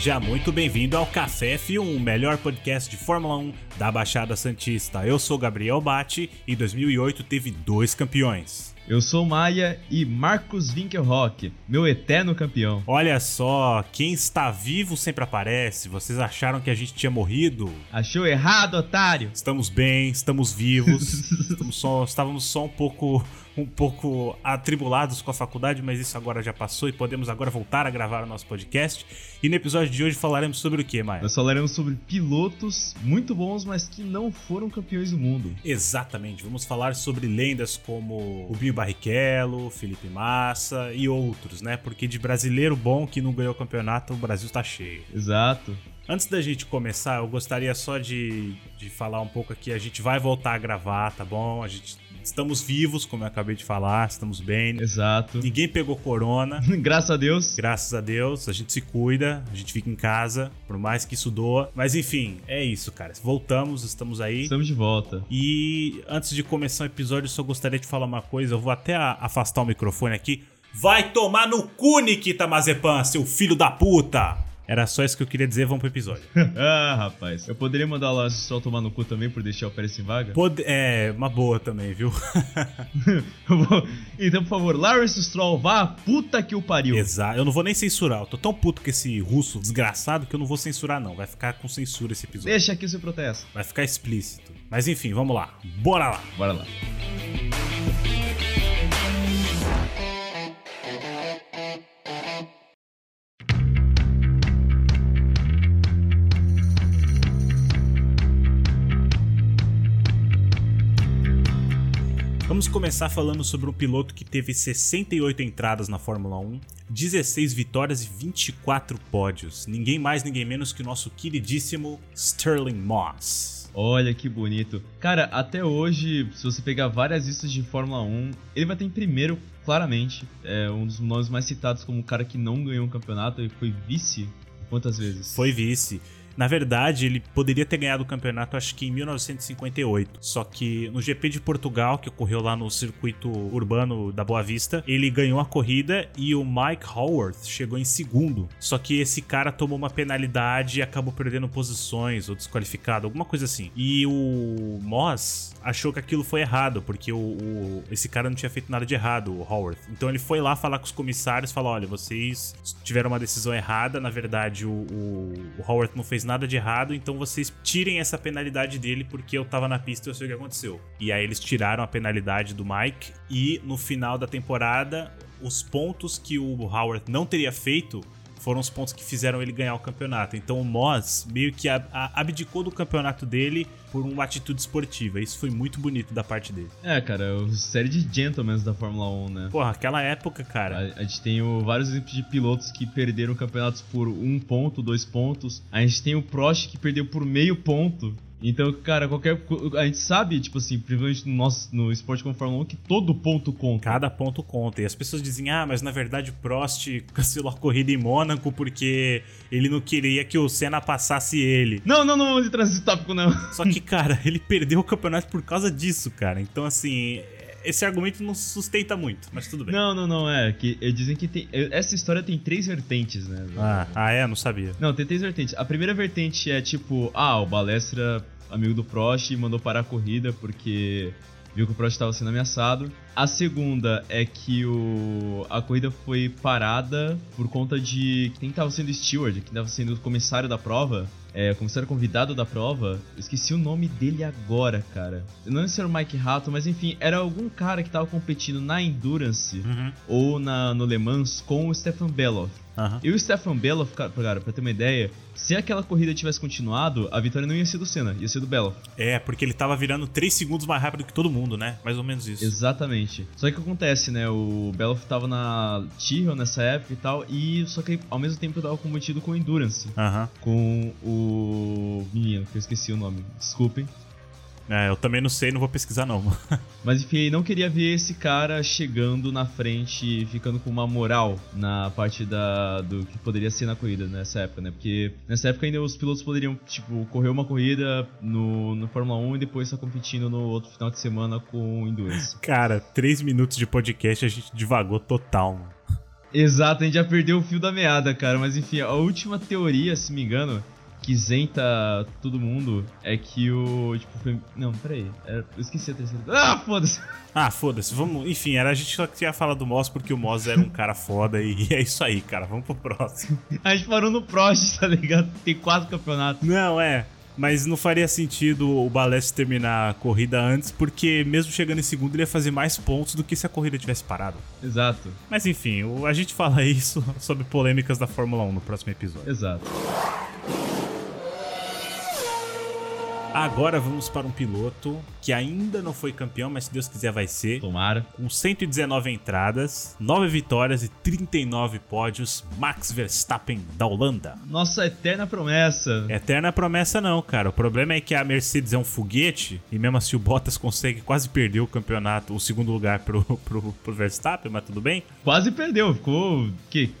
Seja muito bem-vindo ao Café F1, o melhor podcast de Fórmula 1 da Baixada Santista. Eu sou Gabriel Batti e 2008 teve dois campeões. Eu sou Maia e Marcos Winkelhock, meu eterno campeão. Olha só, quem está vivo sempre aparece. Vocês acharam que a gente tinha morrido? Achou errado, otário! Estamos bem, estamos vivos. estamos só, estávamos só um pouco um pouco atribulados com a faculdade, mas isso agora já passou e podemos agora voltar a gravar o nosso podcast. E no episódio de hoje falaremos sobre o que, Maia? Nós falaremos sobre pilotos muito bons, mas que não foram campeões do mundo. Exatamente, vamos falar sobre lendas como Rubinho Barrichello, Felipe Massa e outros, né? Porque de brasileiro bom que não ganhou o campeonato, o Brasil está cheio. Exato. Antes da gente começar, eu gostaria só de, de falar um pouco aqui. A gente vai voltar a gravar, tá bom? A gente Estamos vivos, como eu acabei de falar, estamos bem. Exato. Ninguém pegou corona. Graças a Deus. Graças a Deus. A gente se cuida, a gente fica em casa, por mais que isso doa. Mas enfim, é isso, cara. Voltamos, estamos aí. Estamos de volta. E antes de começar o episódio, eu só gostaria de falar uma coisa. Eu vou até afastar o microfone aqui. Vai tomar no cu, Nikita Mazepan, seu filho da puta! Era só isso que eu queria dizer, vamos pro episódio. ah, rapaz. Eu poderia mandar lá só tomar no cu também por deixar o Pérez em vaga? Pode... É, uma boa também, viu? então, por favor, Lawrence Stroll, vá puta que o pariu. Exato. Eu não vou nem censurar. Eu tô tão puto com esse russo desgraçado que eu não vou censurar, não. Vai ficar com censura esse episódio. Deixa aqui o seu protesto. Vai ficar explícito. Mas enfim, vamos lá. Bora lá. Bora lá. Vamos começar falando sobre um piloto que teve 68 entradas na Fórmula 1, 16 vitórias e 24 pódios. Ninguém mais, ninguém menos que o nosso queridíssimo Sterling Moss. Olha que bonito. Cara, até hoje, se você pegar várias listas de Fórmula 1, ele vai ter em primeiro, claramente. É um dos nomes mais citados como o cara que não ganhou um campeonato e foi vice quantas vezes? Foi vice. Na verdade, ele poderia ter ganhado o campeonato, acho que em 1958. Só que no GP de Portugal, que ocorreu lá no circuito urbano da Boa Vista, ele ganhou a corrida e o Mike Howarth chegou em segundo. Só que esse cara tomou uma penalidade e acabou perdendo posições ou desqualificado, alguma coisa assim. E o Moss achou que aquilo foi errado, porque o, o, esse cara não tinha feito nada de errado, o Howard. Então ele foi lá falar com os comissários, falou: olha, vocês tiveram uma decisão errada, na verdade o, o, o Howard não fez nada de errado, então vocês tirem essa penalidade dele porque eu tava na pista e eu sei o que aconteceu. E aí eles tiraram a penalidade do Mike e no final da temporada, os pontos que o Howard não teria feito foram os pontos que fizeram ele ganhar o campeonato. Então o Moss meio que abdicou do campeonato dele por uma atitude esportiva. Isso foi muito bonito da parte dele. É, cara, o série de gentlemen da Fórmula 1, né? Porra, aquela época, cara. A, a gente tem o, vários exemplos de pilotos que perderam campeonatos por um ponto, dois pontos. A gente tem o Prost que perdeu por meio ponto. Então, cara, qualquer. A gente sabe, tipo assim, principalmente no, nosso, no esporte como Fórmula 1, que todo ponto conta. Cada ponto conta. E as pessoas dizem, ah, mas na verdade o Prost cancelou a corrida em Mônaco porque ele não queria que o Senna passasse ele. Não, não, não vamos entrar nesse tópico, não. Só que, cara, ele perdeu o campeonato por causa disso, cara. Então, assim, esse argumento não sustenta muito, mas tudo bem. Não, não, não, é. Que dizem que tem. Essa história tem três vertentes, né? Ah, ah, é? Não sabia. Não, tem três vertentes. A primeira vertente é tipo, ah, o Balestra, amigo do Prost, mandou parar a corrida porque viu que o Prost estava sendo ameaçado. A segunda é que o, a corrida foi parada por conta de quem estava sendo steward, quem estava sendo o comissário da prova, é, comissário convidado da prova. Eu esqueci o nome dele agora, cara. Não sei se era o Mike Hatton, mas enfim, era algum cara que estava competindo na Endurance uhum. ou na, no Le Mans com o Stefan Beloff. Uhum. E o Stefan Beloff, cara, pra ter uma ideia, se aquela corrida tivesse continuado, a vitória não ia ser do Senna, ia ser do Beloff. É, porque ele tava virando 3 segundos mais rápido que todo mundo, né? Mais ou menos isso. Exatamente. Só que o que acontece, né? O Beloff tava na Tyrrell nessa época e tal, e só que ao mesmo tempo tava competido com o Endurance. Uhum. Com o menino, que eu esqueci o nome. Desculpem. É, eu também não sei, não vou pesquisar não. Mas enfim, não queria ver esse cara chegando na frente, ficando com uma moral na parte da do que poderia ser na corrida nessa época, né? Porque nessa época ainda os pilotos poderiam, tipo, correr uma corrida no, no Fórmula 1 e depois estar competindo no outro final de semana com o Endurance. Cara, três minutos de podcast a gente divagou total, mano. Exato, a gente já perdeu o fio da meada, cara. Mas enfim, a última teoria, se me engano, que isenta todo mundo é que o. Tipo, foi... Não, peraí. Eu esqueci a terceira. Ah, foda-se! Ah, foda-se, vamos. Enfim, era a gente só tinha falar do Moss porque o Moss era um cara foda e é isso aí, cara. Vamos pro próximo. a gente parou no Prost, tá ligado? Tem quatro campeonatos. Não, é. Mas não faria sentido o Balestre terminar a corrida antes, porque mesmo chegando em segundo, ele ia fazer mais pontos do que se a corrida tivesse parado. Exato. Mas enfim, a gente fala isso sobre polêmicas da Fórmula 1 no próximo episódio. Exato. Agora vamos para um piloto que ainda não foi campeão, mas se Deus quiser vai ser. Tomara. Com 119 entradas, 9 vitórias e 39 pódios, Max Verstappen da Holanda. Nossa eterna promessa. Eterna promessa não, cara. O problema é que a Mercedes é um foguete e mesmo assim o Bottas consegue quase perder o campeonato, o segundo lugar pro, pro, pro Verstappen, mas tudo bem. Quase perdeu, ficou que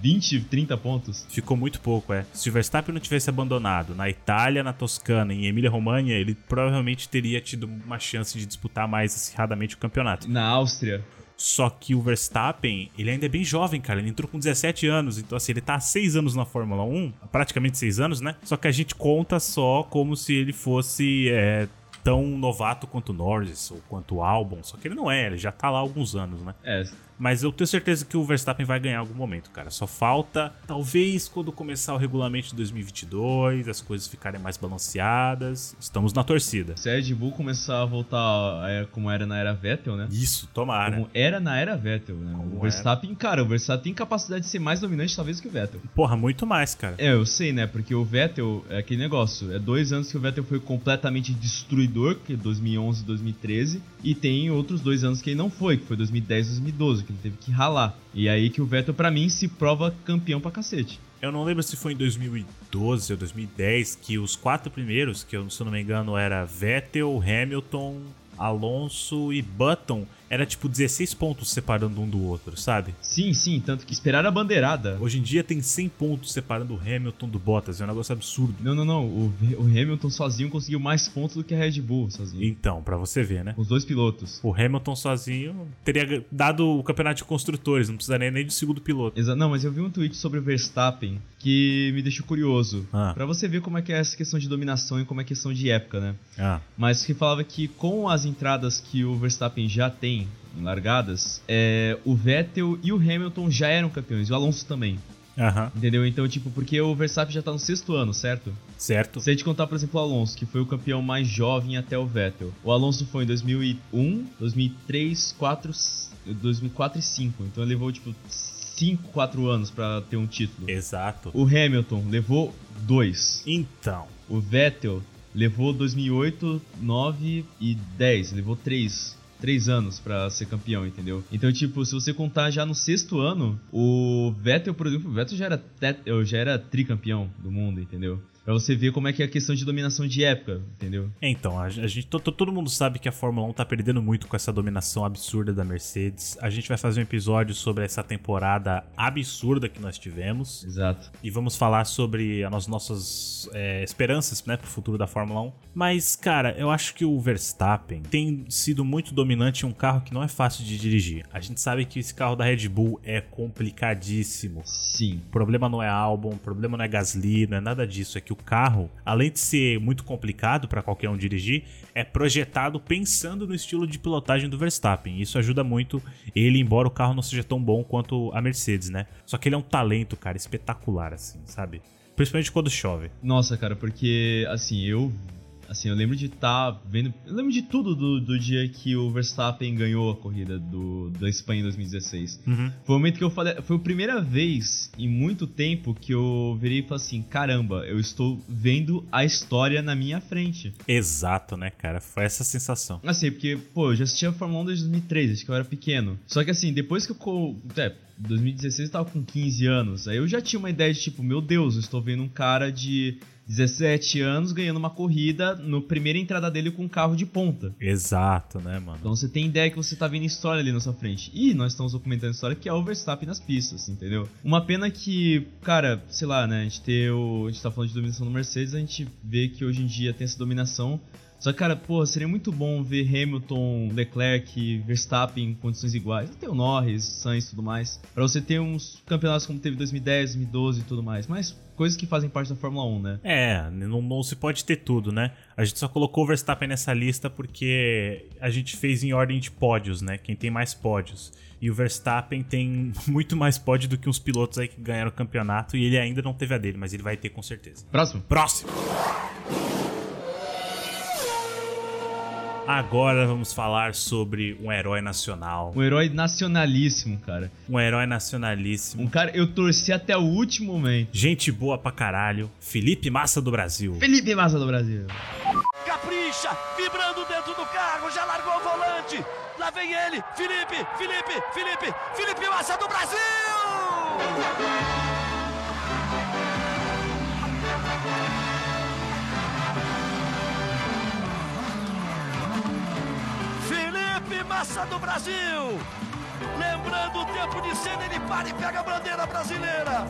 20, 30 pontos. Ficou muito pouco, é. Se o Verstappen não tivesse abandonado na Itália, na Toscana e em Emília-Romagna, ele provavelmente teria tido uma chance de disputar mais acirradamente o campeonato. Na Áustria. Só que o Verstappen, ele ainda é bem jovem, cara. Ele entrou com 17 anos. Então, assim, ele tá há 6 anos na Fórmula 1. Praticamente 6 anos, né? Só que a gente conta só como se ele fosse é, tão novato quanto o Norris ou quanto o Albon. Só que ele não é, ele já tá lá há alguns anos, né? É, mas eu tenho certeza que o Verstappen vai ganhar em algum momento, cara. Só falta, talvez, quando começar o regulamento de 2022, as coisas ficarem mais balanceadas. Estamos na torcida. Se a Red Bull começar a voltar é, como era na era Vettel, né? Isso, tomara. Como era na era Vettel, né? Como o Verstappen, era. cara, o Verstappen tem capacidade de ser mais dominante, talvez, que o Vettel. Porra, muito mais, cara. É, eu sei, né? Porque o Vettel, é aquele negócio. É dois anos que o Vettel foi completamente destruidor, que é 2011 e 2013. E tem outros dois anos que ele não foi, que foi 2010 e 2012 que ele teve que ralar. E aí que o Vettel, para mim, se prova campeão pra cacete. Eu não lembro se foi em 2012 ou 2010 que os quatro primeiros, que eu, se eu não me engano era Vettel, Hamilton, Alonso e Button era tipo 16 pontos separando um do outro, sabe? Sim, sim, tanto que esperaram a bandeirada. Hoje em dia tem 100 pontos separando o Hamilton do Bottas, é um negócio absurdo. Não, não, não, o, o Hamilton sozinho conseguiu mais pontos do que a Red Bull sozinho. Então, para você ver, né? Os dois pilotos. O Hamilton sozinho teria dado o campeonato de construtores, não precisaria nem do segundo piloto. Exato, não, mas eu vi um tweet sobre o Verstappen que me deixou curioso. Ah. para você ver como é que é essa questão de dominação e como é questão de época, né? Ah. Mas que falava que com as entradas que o Verstappen já tem em largadas, é, o Vettel e o Hamilton já eram campeões, e o Alonso também. Uhum. Entendeu? Então, tipo, porque o Verstappen já tá no sexto ano, certo? Certo. Se a gente contar, por exemplo, o Alonso, que foi o campeão mais jovem até o Vettel. O Alonso foi em 2001, 2003, 4, 2004 e 2005. Então ele levou, tipo, 5, 4 anos para ter um título. Exato. O Hamilton levou 2. Então. O Vettel levou 2008, 9 e 10. Levou 3 três anos para ser campeão, entendeu? Então, tipo, se você contar já no sexto ano, o Vettel, por exemplo, o Vettel já era, já era tricampeão do mundo, entendeu? Pra você ver como é que é a questão de dominação de época, entendeu? Então, a gente, todo mundo sabe que a Fórmula 1 tá perdendo muito com essa dominação absurda da Mercedes. A gente vai fazer um episódio sobre essa temporada absurda que nós tivemos. Exato. E vamos falar sobre as nossas é, esperanças, né, pro futuro da Fórmula 1. Mas, cara, eu acho que o Verstappen tem sido muito dominante em um carro que não é fácil de dirigir. A gente sabe que esse carro da Red Bull é complicadíssimo. Sim. O problema não é álbum, o problema não é Gasly, não é nada disso. É que o carro, além de ser muito complicado para qualquer um dirigir, é projetado pensando no estilo de pilotagem do Verstappen. Isso ajuda muito ele, embora o carro não seja tão bom quanto a Mercedes, né? Só que ele é um talento, cara, espetacular, assim, sabe? Principalmente quando chove. Nossa, cara, porque, assim, eu Assim, eu lembro de estar tá vendo. Eu lembro de tudo do, do dia que o Verstappen ganhou a corrida do, da Espanha em 2016. Uhum. Foi o momento que eu falei. Foi a primeira vez em muito tempo que eu virei e falei assim: caramba, eu estou vendo a história na minha frente. Exato, né, cara? Foi essa sensação. Assim, porque, pô, eu já assistia a Fórmula 1 desde 2003, acho que eu era pequeno. Só que assim, depois que eu. É, 2016 eu tava com 15 anos. Aí eu já tinha uma ideia de tipo, meu Deus, eu estou vendo um cara de 17 anos ganhando uma corrida no primeira entrada dele com um carro de ponta. Exato, né, mano? Então você tem ideia que você tá vendo história ali na sua frente. E nós estamos documentando história que é o Verstappen nas pistas, entendeu? Uma pena que, cara, sei lá, né, a gente ter o, a gente tá falando de dominação do Mercedes, a gente vê que hoje em dia tem essa dominação só que, cara, pô, seria muito bom ver Hamilton, Leclerc, Verstappen em condições iguais. Até o Norris, Sainz e tudo mais. Pra você ter uns campeonatos como teve 2010, 2012 e tudo mais. Mas coisas que fazem parte da Fórmula 1, né? É, não, não se pode ter tudo, né? A gente só colocou o Verstappen nessa lista porque a gente fez em ordem de pódios, né? Quem tem mais pódios. E o Verstappen tem muito mais pódio do que uns pilotos aí que ganharam o campeonato e ele ainda não teve a dele, mas ele vai ter com certeza. Próximo. Próximo! Agora vamos falar sobre um herói nacional. Um herói nacionalíssimo, cara. Um herói nacionalíssimo. Um cara, eu torci até o último momento. Gente boa pra caralho. Felipe Massa do Brasil. Felipe Massa do Brasil. Capricha, vibrando dentro do carro, já largou o volante. Lá vem ele, Felipe, Felipe, Felipe, Felipe Massa do Brasil! Massa do Brasil! Lembrando o tempo de cena, ele para e pega a bandeira brasileira.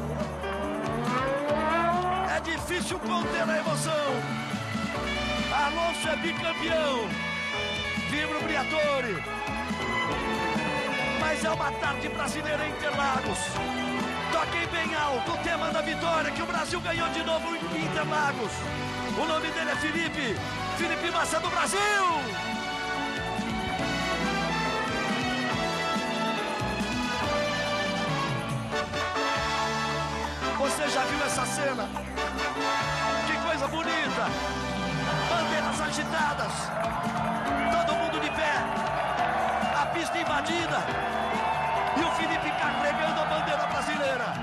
É difícil conter a emoção. Alonso é bicampeão. Vibra o Briatore. Mas é uma tarde brasileira em Interlagos. Toquem bem alto o tema da vitória que o Brasil ganhou de novo em Interlagos. O nome dele é Felipe. Felipe Massa do Brasil. Você já viu essa cena? Que coisa bonita! Bandeiras agitadas, todo mundo de pé, a pista invadida e o Felipe carregando a bandeira brasileira.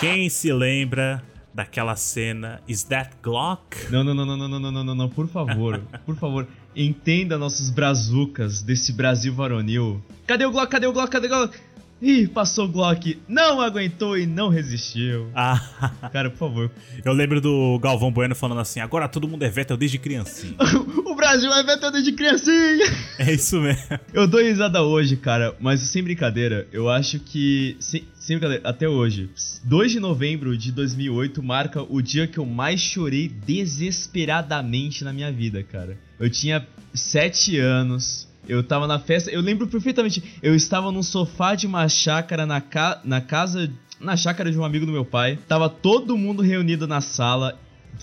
Quem se lembra daquela cena Is That Glock? Não, não, não, não, não, não, não, não, não, por favor, por favor, entenda nossos brazucas desse Brasil varonil. Cadê o Glock? Cadê o Glock? Cadê o Glock? Ih, passou o Glock, não aguentou e não resistiu. Ah, Cara, por favor. eu lembro do Galvão Bueno falando assim: agora todo mundo é Vettel desde criancinha. o Brasil é Vettel de criancinha. é isso mesmo. Eu dou risada hoje, cara, mas sem brincadeira, eu acho que. Sem, sem brincadeira, até hoje. 2 de novembro de 2008 marca o dia que eu mais chorei desesperadamente na minha vida, cara. Eu tinha 7 anos. Eu tava na festa, eu lembro perfeitamente. Eu estava num sofá de uma chácara na, ca, na casa. Na chácara de um amigo do meu pai. Tava todo mundo reunido na sala.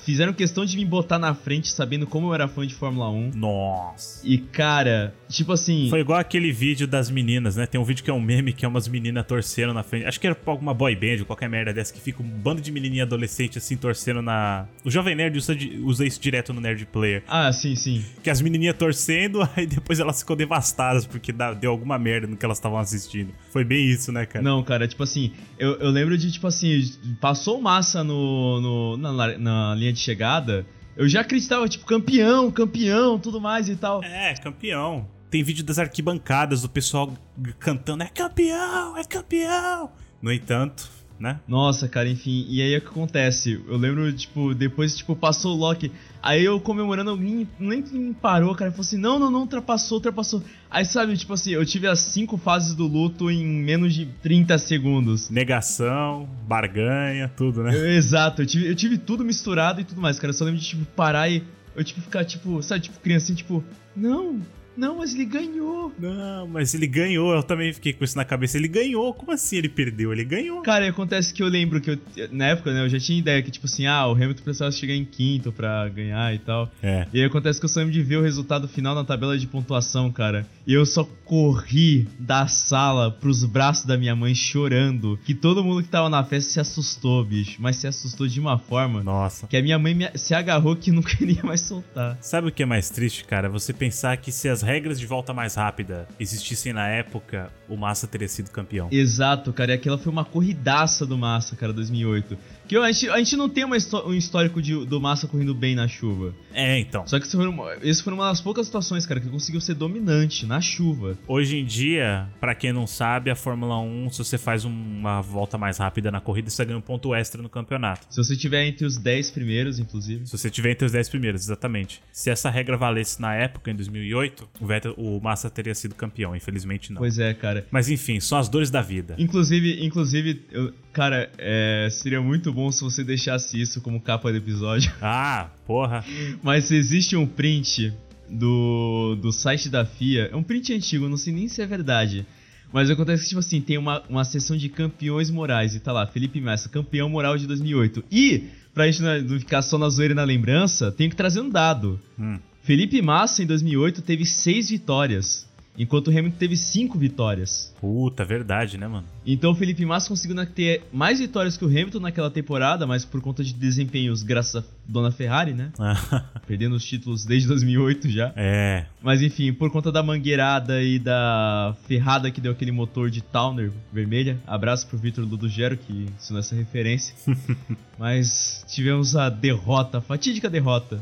Fizeram questão de me botar na frente, sabendo como eu era fã de Fórmula 1. Nossa. E, cara, tipo assim. Foi igual aquele vídeo das meninas, né? Tem um vídeo que é um meme que é umas meninas torcendo na frente. Acho que era pra alguma boy band, qualquer merda dessa, que fica um bando de menininha adolescente assim torcendo na. O Jovem Nerd usa, usa isso direto no Nerd Player. Ah, sim, sim. Que as menininhas torcendo, aí depois elas ficam devastadas porque deu alguma merda no que elas estavam assistindo. Foi bem isso, né, cara? Não, cara, tipo assim, eu, eu lembro de, tipo assim, passou massa no, no- na, na linha de chegada, eu já acreditava, tipo, campeão, campeão, tudo mais e tal. É, campeão. Tem vídeo das arquibancadas do pessoal cantando: é campeão, é campeão. No entanto, né? Nossa, cara, enfim, e aí o que acontece? Eu lembro, tipo, depois, tipo, passou o Loki, aí eu comemorando, alguém nem me parou, cara, falou assim, não, não, não, ultrapassou, ultrapassou. Aí, sabe, tipo assim, eu tive as cinco fases do luto em menos de 30 segundos. Negação, barganha, tudo, né? Eu- exato, eu tive, eu tive tudo misturado e tudo mais, cara. Eu só lembro de, tipo, parar e eu que ficar, tipo, sabe, tipo, criancinha, tipo, não, não, mas ele ganhou. Não, mas ele ganhou. Eu também fiquei com isso na cabeça. Ele ganhou. Como assim ele perdeu? Ele ganhou. Cara, e acontece que eu lembro que eu, na época, né, eu já tinha ideia que, tipo assim, ah, o Hamilton precisava chegar em quinto pra ganhar e tal. É. E aí acontece que eu só lembro de ver o resultado final na tabela de pontuação, cara. E eu só corri da sala pros braços da minha mãe chorando. Que todo mundo que tava na festa se assustou, bicho. Mas se assustou de uma forma Nossa. que a minha mãe se agarrou que não queria mais soltar. Sabe o que é mais triste, cara? Você pensar que se as regras de volta mais rápida existissem na época, o Massa teria sido campeão. Exato, cara. E aquela foi uma corridaça do Massa, cara, 2008. Que a, gente, a gente não tem uma um histórico de- do Massa correndo bem na chuva. É, então. Só que isso foi, uma, isso foi uma das poucas situações, cara, que ele conseguiu ser dominante na chuva. Hoje em dia, pra quem não sabe, a Fórmula 1, se você faz uma volta mais rápida na corrida, você ganha um ponto extra no campeonato. Se você tiver entre os 10 primeiros, inclusive. Se você tiver entre os 10 primeiros, exatamente. Se essa regra valesse na época, em 2008, o, Vettel, o Massa teria sido campeão. Infelizmente, não. Pois é, cara. Mas enfim, são as dores da vida. Inclusive, inclusive, eu- cara, é, seria muito bom se você deixasse isso como capa do episódio. Ah, porra. Mas existe um print do, do site da FIA, é um print antigo, não sei nem se é verdade. Mas acontece que, tipo assim, tem uma, uma sessão de campeões morais e tá lá, Felipe Massa, campeão moral de 2008. E, pra gente não ficar só na zoeira e na lembrança, tenho que trazer um dado. Hum. Felipe Massa, em 2008, teve seis vitórias enquanto o Hamilton teve cinco vitórias. Puta, verdade, né, mano? Então o Felipe Massa conseguiu ter mais vitórias que o Hamilton naquela temporada, mas por conta de desempenhos graças a Dona Ferrari, né? Perdendo os títulos desde 2008 já. É. Mas enfim, por conta da mangueirada e da ferrada que deu aquele motor de Towner vermelha. Abraço pro Vitor Ludogero que ensinou essa referência. mas tivemos a derrota, a fatídica derrota.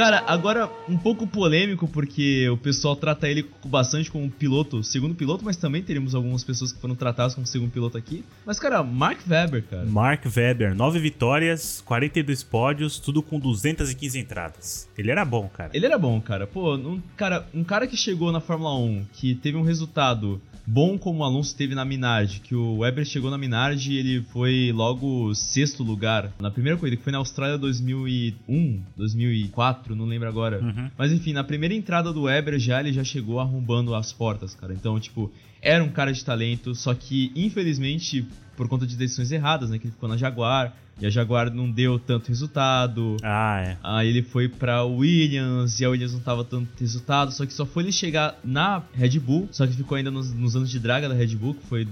Cara, agora um pouco polêmico, porque o pessoal trata ele bastante como piloto, segundo piloto, mas também teremos algumas pessoas que foram tratadas como segundo piloto aqui. Mas, cara, Mark Webber, cara. Mark Webber, 9 vitórias, 42 pódios, tudo com 215 entradas. Ele era bom, cara. Ele era bom, cara. Pô, um cara, um cara que chegou na Fórmula 1, que teve um resultado bom como o Alonso teve na Minardi, que o Weber chegou na Minardi e ele foi logo sexto lugar na primeira corrida, que foi na Austrália 2001, 2004, não lembro agora. Uhum. Mas enfim, na primeira entrada do Weber já ele já chegou arrombando as portas, cara. Então, tipo, era um cara de talento, só que infelizmente por conta de decisões erradas, né, que ele ficou na Jaguar, e a Jaguar não deu tanto resultado. Ah, é. Aí ele foi pra Williams e a Williams não tava tanto resultado. Só que só foi ele chegar na Red Bull. Só que ficou ainda nos, nos anos de draga da Red Bull, que foi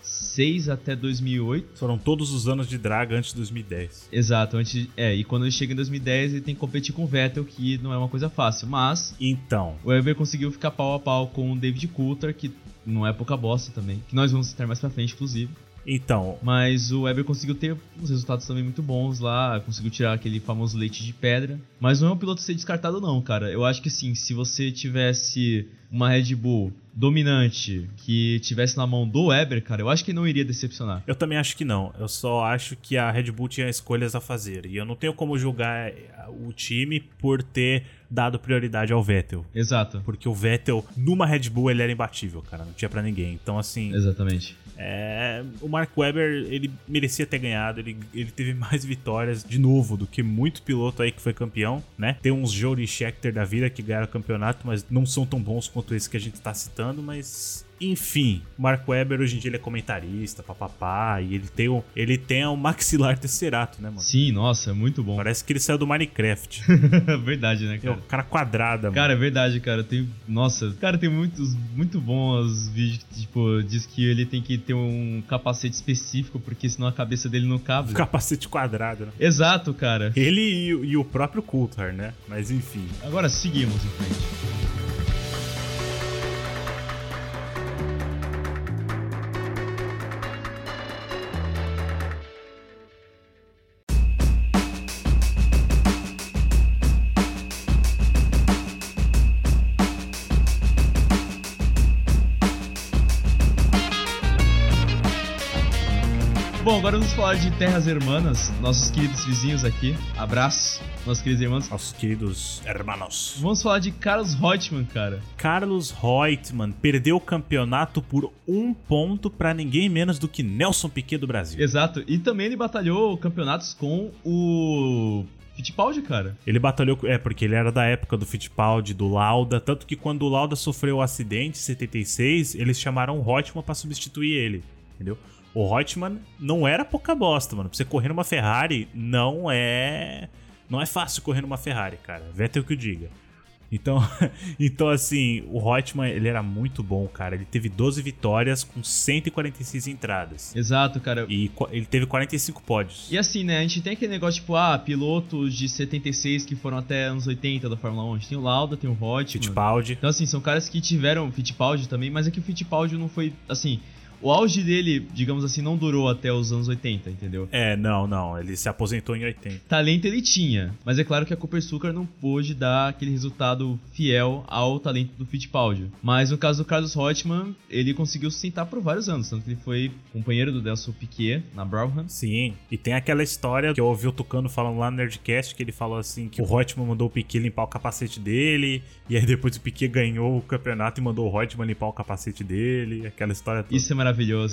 2006 até 2008. Foram todos os anos de draga antes de 2010. Exato, antes, é, e quando ele chega em 2010 ele tem que competir com o Vettel, que não é uma coisa fácil, mas Então, o Weber conseguiu ficar pau a pau com o David Coulter, que não é pouca bosta também, que nós vamos citar mais pra frente, inclusive. então, Mas o Weber conseguiu ter uns resultados também muito bons lá, conseguiu tirar aquele famoso leite de pedra. Mas não é um piloto ser descartado, não, cara. Eu acho que sim, se você tivesse uma Red Bull dominante que tivesse na mão do Weber, cara, eu acho que não iria decepcionar. eu também acho que não. Eu só acho que a Red Bull tinha escolhas a fazer. E eu não tenho como julgar o time por ter dado prioridade ao Vettel. Exato. Porque o Vettel, numa Red Bull, ele era imbatível, cara. Não tinha pra ninguém. Então, assim, Exatamente. É, o Mark Webber, ele merecia ter ganhado, ele, ele teve mais vitórias de novo do que muito piloto aí que foi campeão, né? Tem uns Jody Scheckter da vida que ganharam o campeonato, mas não são tão bons quanto esse que a gente tá citando, mas enfim, Mark Webber hoje em dia ele é comentarista, papapá, e ele tem o, ele tem o maxilar tesserato, né, mano? Sim, nossa, é muito bom. Parece que ele saiu do Minecraft. verdade, né, é cara? o cara quadrada, mano. Cara, é verdade, cara. Tem. Nossa, cara, tem muitos muito bons vídeos que, tipo, diz que ele tem que ter um capacete específico, porque senão a cabeça dele não cabe. Um capacete quadrado, né? Exato, cara. Ele e, o- e o próprio Coulthard, né? Mas enfim. Agora seguimos em frente. Vamos falar de Terras Hermanas, nossos queridos vizinhos aqui. Abraço, nossos queridos irmãos. Nossos queridos hermanos. Vamos falar de Carlos Reutemann, cara. Carlos Reutemann perdeu o campeonato por um ponto pra ninguém menos do que Nelson Piquet do Brasil. Exato. E também ele batalhou campeonatos com o Fittipaldi, cara. Ele batalhou, é, porque ele era da época do Fittipaldi, do Lauda, tanto que quando o Lauda sofreu o acidente em 76, eles chamaram o Reutemann pra substituir ele, entendeu? O Reutemann não era pouca bosta, mano. Pra você correr numa Ferrari, não é. Não é fácil correr numa Ferrari, cara. Vettel que o diga. Então, então assim, o Reutemann, ele era muito bom, cara. Ele teve 12 vitórias com 146 entradas. Exato, cara. E ele teve 45 pódios. E assim, né, a gente tem aquele negócio, tipo, ah, pilotos de 76 que foram até anos 80 da Fórmula 1. A gente tem o Lauda, tem o Reutemann. Fittipaldi. Então, assim, são caras que tiveram Fittipaldi também, mas é que o Fittipaldi não foi, assim... O auge dele, digamos assim, não durou até os anos 80, entendeu? É, não, não. Ele se aposentou em 80. Talento ele tinha, mas é claro que a Cooper Sucar não pôde dar aquele resultado fiel ao talento do Fittipaldi. Mas no caso do Carlos Reutemann, ele conseguiu sustentar por vários anos, tanto que ele foi companheiro do Nelson Piquet na Brabham. Sim, e tem aquela história que eu ouvi o Tucano falando lá no Nerdcast, que ele falou assim, que o Reutemann mandou o Piquet limpar o capacete dele, e aí depois o Piquet ganhou o campeonato e mandou o Reutemann limpar o capacete dele, aquela história toda. Isso é maravilhoso,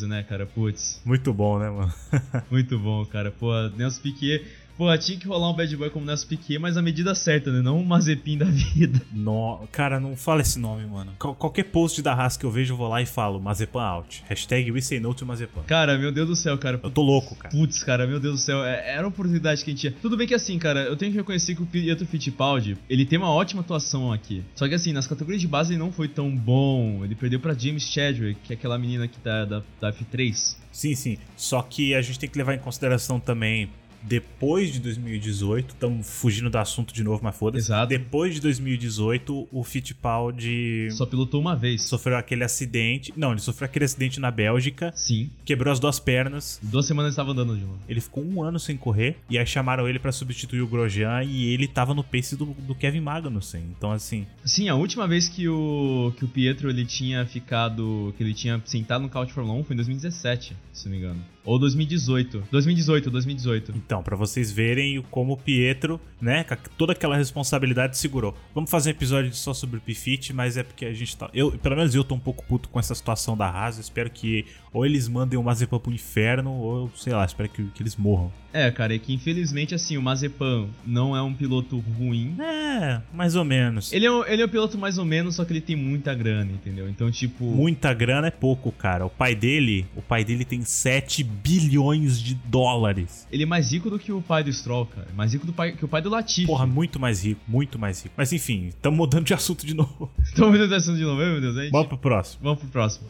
né, cara? Putz, Muito bom, né, mano? muito bom, cara. Pô, Nelson Piquet Pô, tinha que rolar um bad boy como Nelson Piquet, mas a medida certa, né? Não um Mazepin da vida. No... Cara, não fala esse nome, Mano. Qual- qualquer post da Haas que eu vejo, eu vou lá e falo Mazepan out. Hashtag we say no to Mazepan. Cara, meu Deus do céu, cara. Eu tô louco, cara. Putz, cara, meu Deus do céu, é- era a oportunidade que a gente tinha. Tudo bem que assim, cara, eu tenho que reconhecer que o Pietro Fittipaldi, ele tem uma ótima atuação aqui. Só que assim, nas categorias de base ele não foi tão bom. Ele perdeu pra James Chadwick, que é aquela menina que tá da, da F3. Sim, sim. Só que a gente tem que levar em consideração também. Depois de 2018, estamos fugindo do assunto de novo, mas foda-se. Exato. Depois de 2018, o Fittipaldi Só pilotou uma vez. sofreu aquele acidente. Não, ele sofreu aquele acidente na Bélgica, Sim. quebrou as duas pernas. Duas semanas ele estava andando de novo. Ele ficou um ano sem correr. E aí chamaram ele pra substituir o Grosjean. E ele tava no pace do, do Kevin Magnussen. Então, assim, Sim, a última vez que o, que o Pietro ele tinha ficado. que ele tinha sentado no Couch Fórmula 1 foi em 2017, se não me engano. Ou 2018. 2018, 2018. Então, pra vocês verem como o Pietro, né, com toda aquela responsabilidade segurou. Vamos fazer um episódio só sobre o Pifit, mas é porque a gente tá. Eu, pelo menos eu tô um pouco puto com essa situação da Haas. Eu espero que ou eles mandem o Mazepan pro inferno, ou sei lá, espero que, que eles morram. É, cara, é que infelizmente assim, o Mazepan não é um piloto ruim. É, mais ou menos. Ele é, um, ele é um piloto mais ou menos, só que ele tem muita grana, entendeu? Então, tipo. Muita grana é pouco, cara. O pai dele, o pai dele tem 7 bilhões de dólares. Ele é mais rico do que o pai do Stroll, cara. Mais rico do pai, que o pai do Latifi. Porra, muito mais rico, muito mais rico. Mas enfim, estamos mudando de assunto de novo. Estamos vendo esse assunto de novo, meu Deus. Gente. Vamos pro próximo. Vamos pro próximo.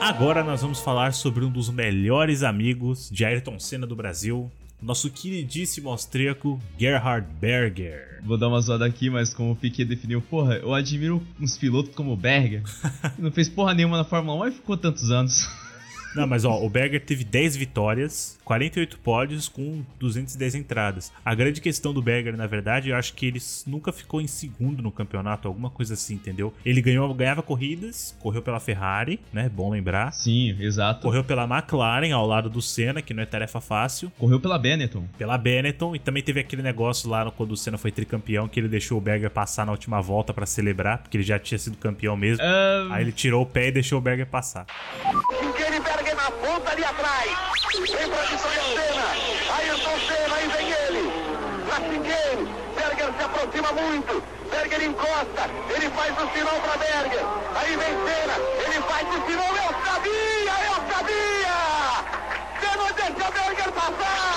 Agora nós vamos falar sobre um dos melhores amigos de Ayrton Senna do Brasil, nosso queridíssimo austríaco Gerhard Berger. Vou dar uma zoada aqui, mas como o Piquet definiu, porra, eu admiro uns pilotos como o Berger, que não fez porra nenhuma na Fórmula 1 e ficou tantos anos. Não, mas ó, o Berger teve 10 vitórias, 48 pódios com 210 entradas. A grande questão do Berger, na verdade, eu acho que ele nunca ficou em segundo no campeonato, alguma coisa assim, entendeu? Ele ganhou, ganhava corridas, correu pela Ferrari, né? Bom lembrar. Sim, exato. Correu pela McLaren ao lado do Senna, que não é tarefa fácil. Correu pela Benetton. pela Benetton e também teve aquele negócio lá quando o Senna foi tricampeão que ele deixou o Berger passar na última volta pra celebrar, porque ele já tinha sido campeão mesmo. Ah, Aí ele tirou o pé e deixou o Berger passar. Berger na ponta ali atrás. Vem pra Ayrton Senna. Ayrton Senna, aí vem ele. Racingueiro. Berger se aproxima muito. Berger encosta. Ele faz o sinal pra Berger. Aí vem Senna. Ele faz o sinal. Eu sabia, eu sabia. Senna deixa Berger passar.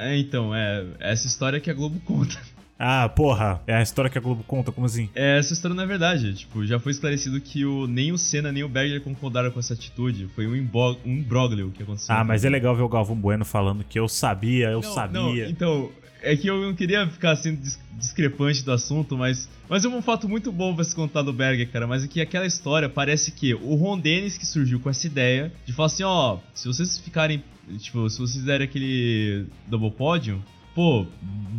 É, então, é essa história que a Globo conta. Ah, porra, é a história que a Globo conta, como assim? É, essa história não é verdade. Tipo, já foi esclarecido que o, nem o Senna nem o Berger concordaram com essa atitude. Foi um, imbo- um imbróglio que aconteceu. Ah, mas é legal ver o Galvão Bueno falando que eu sabia, eu Não, sabia. não, então, é que eu não queria ficar sendo dis- discrepante do assunto, mas, mas é um fato muito bom pra se contar do Berger, cara. Mas é que aquela história parece que o Ron Dennis que surgiu com essa ideia de falar assim: ó, se vocês ficarem, tipo, se vocês fizerem aquele double pódio. Pô,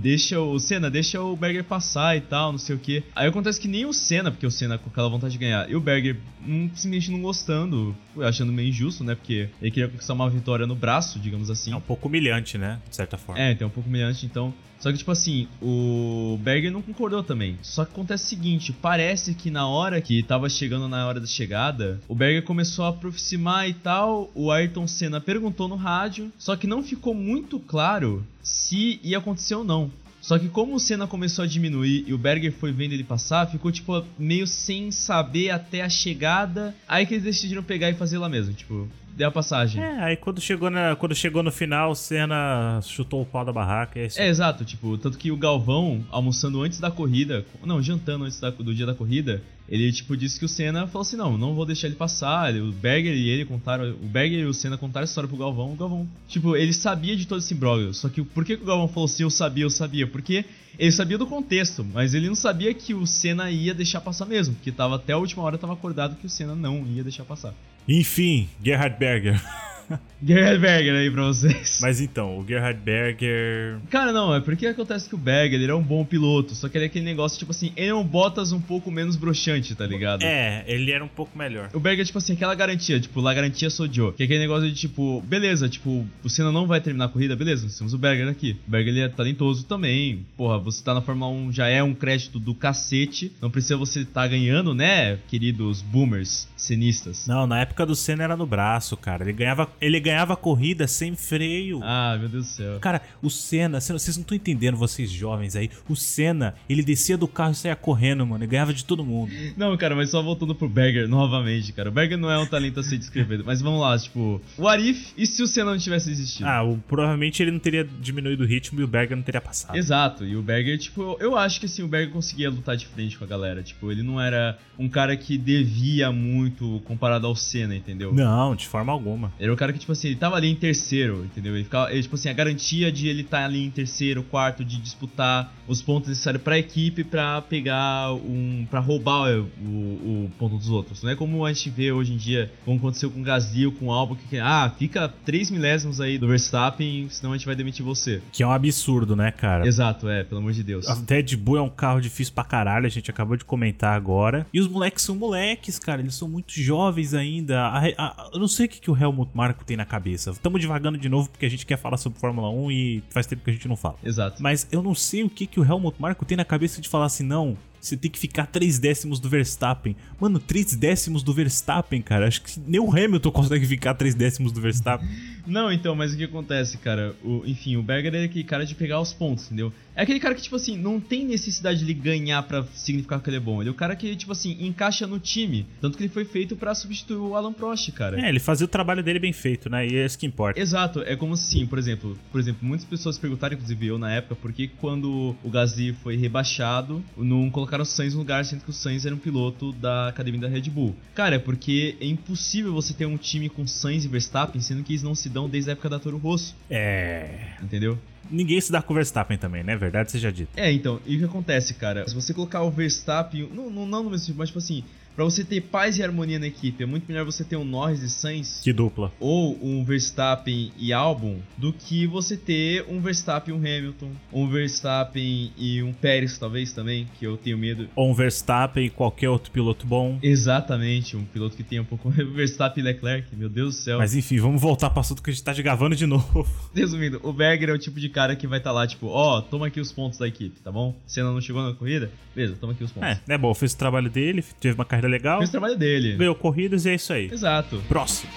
deixa o Senna, deixa o Berger passar e tal, não sei o que. Aí acontece que nem o Senna, porque o Senna com aquela vontade de ganhar, e o Berger hum, simplesmente não gostando, achando meio injusto, né? Porque ele queria conquistar uma vitória no braço, digamos assim. É um pouco humilhante, né? De certa forma. É, então é um pouco humilhante, então. Só que, tipo assim, o Berger não concordou também. Só que acontece o seguinte: parece que na hora que tava chegando na hora da chegada, o Berger começou a aproximar e tal. O Ayrton Senna perguntou no rádio, só que não ficou muito claro se ia acontecer ou não. Só que como o Senna começou a diminuir e o Berger foi vendo ele passar, ficou tipo meio sem saber até a chegada. Aí que eles decidiram pegar e fazer lá mesmo, tipo, deu a passagem. É, aí quando chegou, na, quando chegou no final, o Senna chutou o pau da barraca. É. É, exato, tipo, tanto que o Galvão, almoçando antes da corrida, não, jantando antes da- do dia da corrida, ele, tipo, disse que o Senna falou assim, não, não vou deixar ele passar, o Berger e ele contaram, o Berger e o Senna contaram a história pro Galvão, o Galvão, tipo, ele sabia de todo esse imbróglio, só que por que, que o Galvão falou assim, eu sabia, eu sabia? Porque ele sabia do contexto, mas ele não sabia que o Senna ia deixar passar mesmo, porque tava até a última hora tava acordado que o Senna não ia deixar passar. Enfim, Gerhard Berger. Gerhard Berger aí pra vocês. Mas então, o Gerhard Berger. Cara, não, é porque acontece que o Berger ele é um bom piloto, só que ele é aquele negócio, tipo assim, ele é um Bottas um pouco menos broxante, tá ligado? É, ele era um pouco melhor. O Berger, tipo assim, aquela garantia, tipo, lá garantia sou Joe. Que é aquele negócio de, tipo, beleza, tipo, o Senna não vai terminar a corrida, beleza, nós temos o Berger aqui. O Berger, ele é talentoso também. Porra, você tá na Fórmula 1 já é um crédito do cacete. Não precisa você tá ganhando, né, queridos boomers, cenistas. Não, na época do Senna era no braço, cara. Ele ganhava, ele ganhava corrida sem freio. Ah, meu Deus do céu. Cara, o Senna, vocês não estão entendendo, vocês jovens aí. O Senna, ele descia do carro e saía correndo, mano. Ele ganhava de todo mundo. Não, cara, mas só voltando pro Berger novamente, cara. O Berger não é um talento a ser descrevido. Mas vamos lá, tipo, o Arif, e se o Senna não tivesse existido? Ah, o, provavelmente ele não teria diminuído o ritmo e o Berger não teria passado. Exato, e o Berger, tipo, eu, acho que assim, o Berger conseguia lutar de frente com a galera. Tipo, ele não era um cara que devia muito comparado ao Senna, entendeu? Não, de forma alguma. Era um cara que, tipo assim, ele tava ali em terceiro, entendeu? Ele ficava, ele, tipo assim, a garantia de ele estar tá ali em terceiro, quarto, de disputar os pontos necessários pra equipe pra pegar um. pra roubar o, o, o ponto dos outros. Não é como a gente vê hoje em dia, como aconteceu com o Gasly, com o Albon, que, ah, fica 3 milésimos aí do Verstappen, senão a gente vai demitir você. Que é um absurdo, né, cara? Exato, é, pelo amor de Deus. A Red Bull é um carro difícil pra caralho, a gente acabou de comentar agora. E os moleques são moleques, cara, eles são muito jovens ainda. A, a, eu não sei o que, que o Helmut Marko tem na cabeça. Tamo devagando de novo porque a gente quer falar sobre Fórmula 1 e faz tempo que a gente não fala. Exato. Mas eu não sei o que, que o Helmut Marko tem na cabeça de falar assim, não, você tem que ficar 3 décimos do Verstappen. Mano, 3 décimos do Verstappen, cara. Acho que nem o Hamilton consegue ficar 3 décimos do Verstappen. Não, então, mas o que acontece, cara? O, enfim, o Berger é aquele cara de pegar os pontos, entendeu? É aquele cara que, tipo assim, não tem necessidade de ele ganhar pra significar que ele é bom. Ele é o cara que, tipo assim, encaixa no time. Tanto que ele foi feito para substituir o Alan Prost, cara. É, ele fazia o trabalho dele bem feito, né? E é isso que importa. Exato, é como assim, por exemplo, por exemplo, muitas pessoas perguntaram, inclusive eu na época, por que quando o Gasly foi rebaixado, não colocaram o Sainz no lugar, sendo que o Sainz era um piloto da academia da Red Bull. Cara, é porque é impossível você ter um time com Sainz e Verstappen, sendo que eles não se dão desde a época da Toro Rosso. É. Entendeu? Ninguém se dá com o Verstappen também, né? Verdade seja dito. É, então, e o que acontece, cara? Se você colocar o Verstappen, não, não, não mas tipo assim, Pra você ter paz e harmonia na equipe, é muito melhor você ter um Norris e Sainz. Que dupla. Ou um Verstappen e Albon, do que você ter um Verstappen e um Hamilton. Um Verstappen e um Pérez, talvez também, que eu tenho medo. Ou um Verstappen e qualquer outro piloto bom. Exatamente, um piloto que tenha um pouco. Verstappen e Leclerc, meu Deus do céu. Mas enfim, vamos voltar pro assunto que a gente tá gravando de novo. Resumindo, o Berger é o tipo de cara que vai estar tá lá, tipo, ó, oh, toma aqui os pontos da equipe, tá bom? Senna não chegou na corrida? Beleza, toma aqui os pontos. É, é bom, fez o trabalho dele, teve uma carreira legal. Fez o trabalho dele. Ganhou corridas e é isso aí. Exato. Próximo.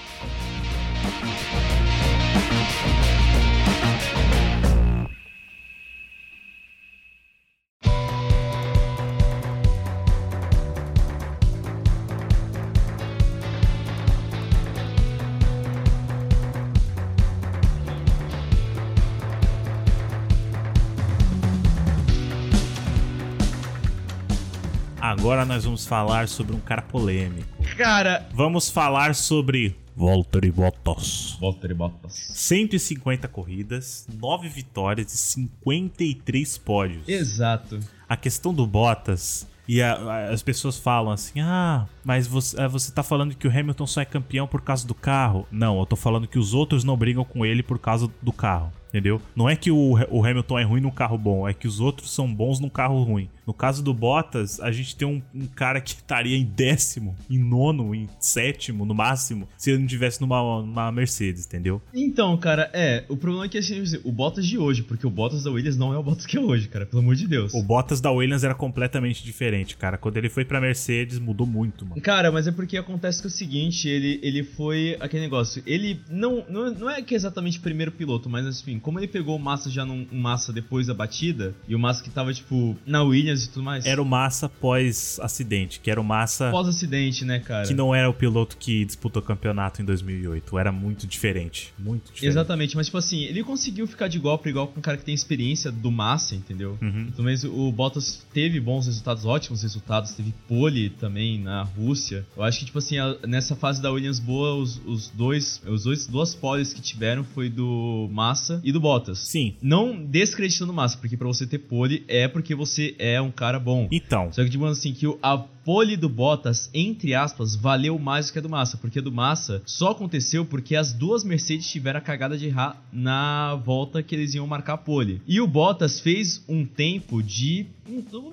Agora nós vamos falar sobre um cara polêmico. Cara, Vamos falar sobre Valtteri Bottas. Valtteri Bottas. 150 corridas, 9 vitórias e 53 pódios. Exato. A questão do Bottas e a- a- as pessoas falam assim: ah, mas você, ah, você tá falando que o Hamilton só é campeão por causa do carro? Não, eu tô falando que os outros não brigam com ele por causa do carro. Entendeu? Não é que o, o Hamilton é ruim num carro bom, é que os outros são bons num carro ruim. No caso do Bottas, a gente tem um, um cara que estaria em décimo, em nono, em sétimo, no máximo, se ele não tivesse numa, numa Mercedes, entendeu? Então, cara, é, o problema é que assim, o Bottas de hoje, porque o Bottas da Williams não é o Bottas que é hoje, cara, pelo amor de Deus. O Bottas da Williams era completamente diferente, cara. Quando ele foi pra Mercedes, mudou muito, mano. Cara, mas é porque acontece que é o seguinte, ele, ele foi aquele negócio, ele não, não, não é que é exatamente o primeiro piloto, mas assim, como ele pegou o Massa já num um Massa depois da batida, e o Massa que tava, tipo, na Williams e tudo mais. Era o Massa pós-acidente, que era o Massa Pós-acidente, né, cara? que não era o piloto que disputou o campeonato em 2008. Era muito diferente, muito diferente. Exatamente, mas tipo assim, ele conseguiu ficar de igual para igual com um cara que tem experiência do Massa, entendeu? Uhum. Então, mas o Bottas teve bons resultados, ótimos resultados, teve pole também na Rússia. Eu acho que, tipo assim, a- nessa fase da Williams boa, os, os dois, os dois, duas poles que tiveram foi do Massa e do Bottas. Sim. Não descreditando o Massa, porque pra você ter pole é porque você é um cara bom. Então, Só que, tipo assim, que a pole do Bottas, entre aspas, valeu mais do que a do Massa, porque a do Massa só aconteceu porque as duas Mercedes tiveram a cagada de errar na volta que eles iam marcar pole. E o Bottas fez um tempo de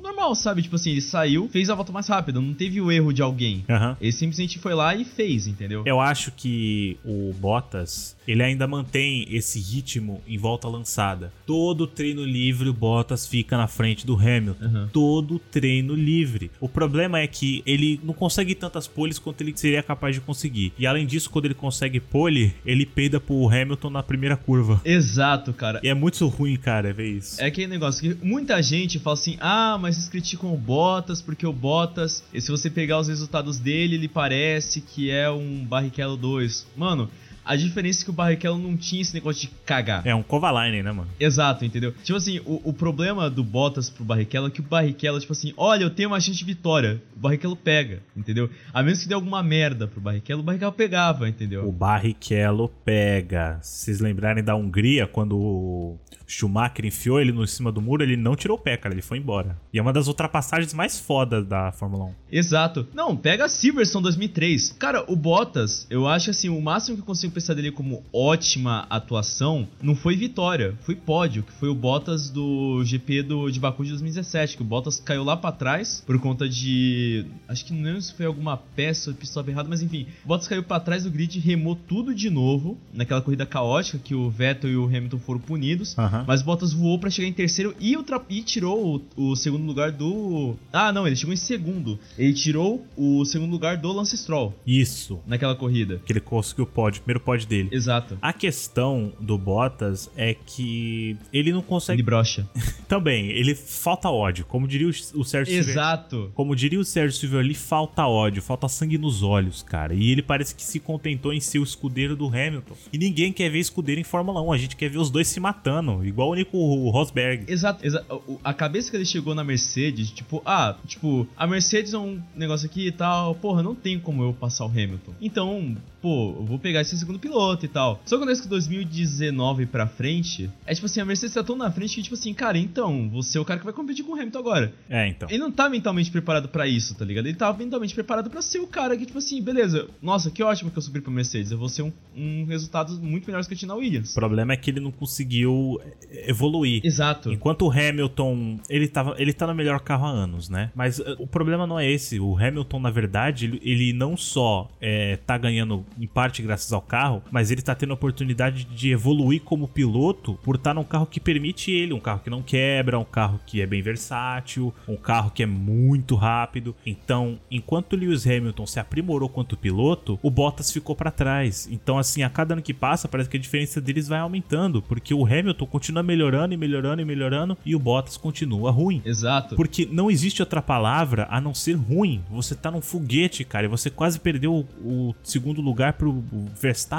normal, sabe? Tipo assim, ele saiu, fez a volta mais rápida, não teve o erro de alguém. Aham. Ele simplesmente foi lá e fez, entendeu? Eu acho que o Bottas, ele ainda mantém esse ritmo em volta lançada. Todo treino livre, o Bottas fica na frente do Hamilton. Aham. Todo treino livre. O problema é que ele não consegue tantas poles quanto ele seria capaz de conseguir. E além disso, quando ele consegue pole, ele peida pro Hamilton na primeira curva. Exato, cara. E é muito ruim, cara, ver isso. É aquele negócio que muita gente fala assim: ah, mas vocês criticam o Bottas porque o Bottas, e se você pegar os resultados dele, ele parece que é um Barrichello 2. Mano, a diferença é que o Barrichello não tinha esse negócio de cagar. É um Kovalainen, né, mano? Exato, entendeu? Tipo assim, o, o problema do Bottas pro Barrichello é que o Barrichello, tipo assim, olha, eu tenho uma chance de vitória. O Barrichello pega, entendeu? A menos que dê alguma merda pro Barrichello, o Barrichello pegava, entendeu? O Barrichello pega. Se vocês lembrarem da Hungria, quando o Schumacher enfiou ele no cima do muro, ele não tirou o pé, cara. Ele foi embora. E é uma das ultrapassagens mais fodas da Fórmula 1. Exato. Não, pega a Silverstone 2003. Cara, o Bottas, eu acho assim, o máximo que eu consigo pensar dele como ótima atuação não foi vitória, foi pódio, que foi o Bottas do GP do, de Baku de 2017, que o Bottas caiu lá pra trás por conta de... Acho que não lembro se foi alguma peça, pistol errado, mas enfim. O Bottas caiu pra trás do grid, remou tudo de novo, naquela corrida caótica que o Vettel e o Hamilton foram punidos. Aham. Mas Bottas voou pra chegar em terceiro e, ultra... e tirou o, o segundo lugar do. Ah, não, ele chegou em segundo. Ele tirou o segundo lugar do Lance Stroll Isso. naquela corrida. Que ele conseguiu o pódio, primeiro pódio dele. Exato. A questão do Bottas é que ele não Ele consegue. brocha. Também, ele falta ódio. Como diria o, o Sérgio Silver- Exato. Como diria o Sérgio Silvio falta ódio, falta sangue nos olhos, cara. E ele parece que se contentou em ser o escudeiro do Hamilton. E ninguém quer ver escudeiro em Fórmula 1. A gente quer ver os dois se matando, igual o Nico Rosberg. Exato, exa o- a cabeça que ele chegou na Mercedes, tipo, ah, tipo, a Mercedes é um negócio aqui e tal, porra, não tem como eu passar o Hamilton. Então, pô, eu vou pegar esse segundo piloto e tal. Só que acontece que 2019 pra frente, é tipo assim, a Mercedes tá tão na frente que, tipo assim, cara, então, você é o cara que vai competir com o Hamilton agora. É, então. Ele não tá mentalmente preparado pra isso, tá ligado? Ele tá mentalmente preparado pra ser o cara que, tipo assim, beleza, nossa, que ótimo que eu subi pra Mercedes, eu vou ser um, um resultado muito melhor que eu tinha na Williams. O problema é que ele não conseguiu eh, evoluir. Exato. Enquanto o Hamilton, ele, tava, ele tá no melhor carro há anos, né? Mas eh, o problema não é esse. O Hamilton, na verdade, ele, ele não só eh, tá ganhando em parte graças ao carro, mas ele tá tendo a oportunidade de evoluir como piloto por estar num carro que permite ele. Um carro que não quebra, um carro que é bem versátil, um carro que é muito rápido. Então, enquanto o Lewis Hamilton se aprimorou quanto piloto, o Bottas ficou pra trás. Então, assim, a cada ano que passa, parece que a diferença deles vai aumentando, porque o Hamilton continua melhorando e melhorando e melhorando e o Bottas continua ruim. Exato. Porque não existe outra palavra a não ser ruim. Você tá num foguete, cara, e você quase perdeu o, o segundo lugar pro Verstappen.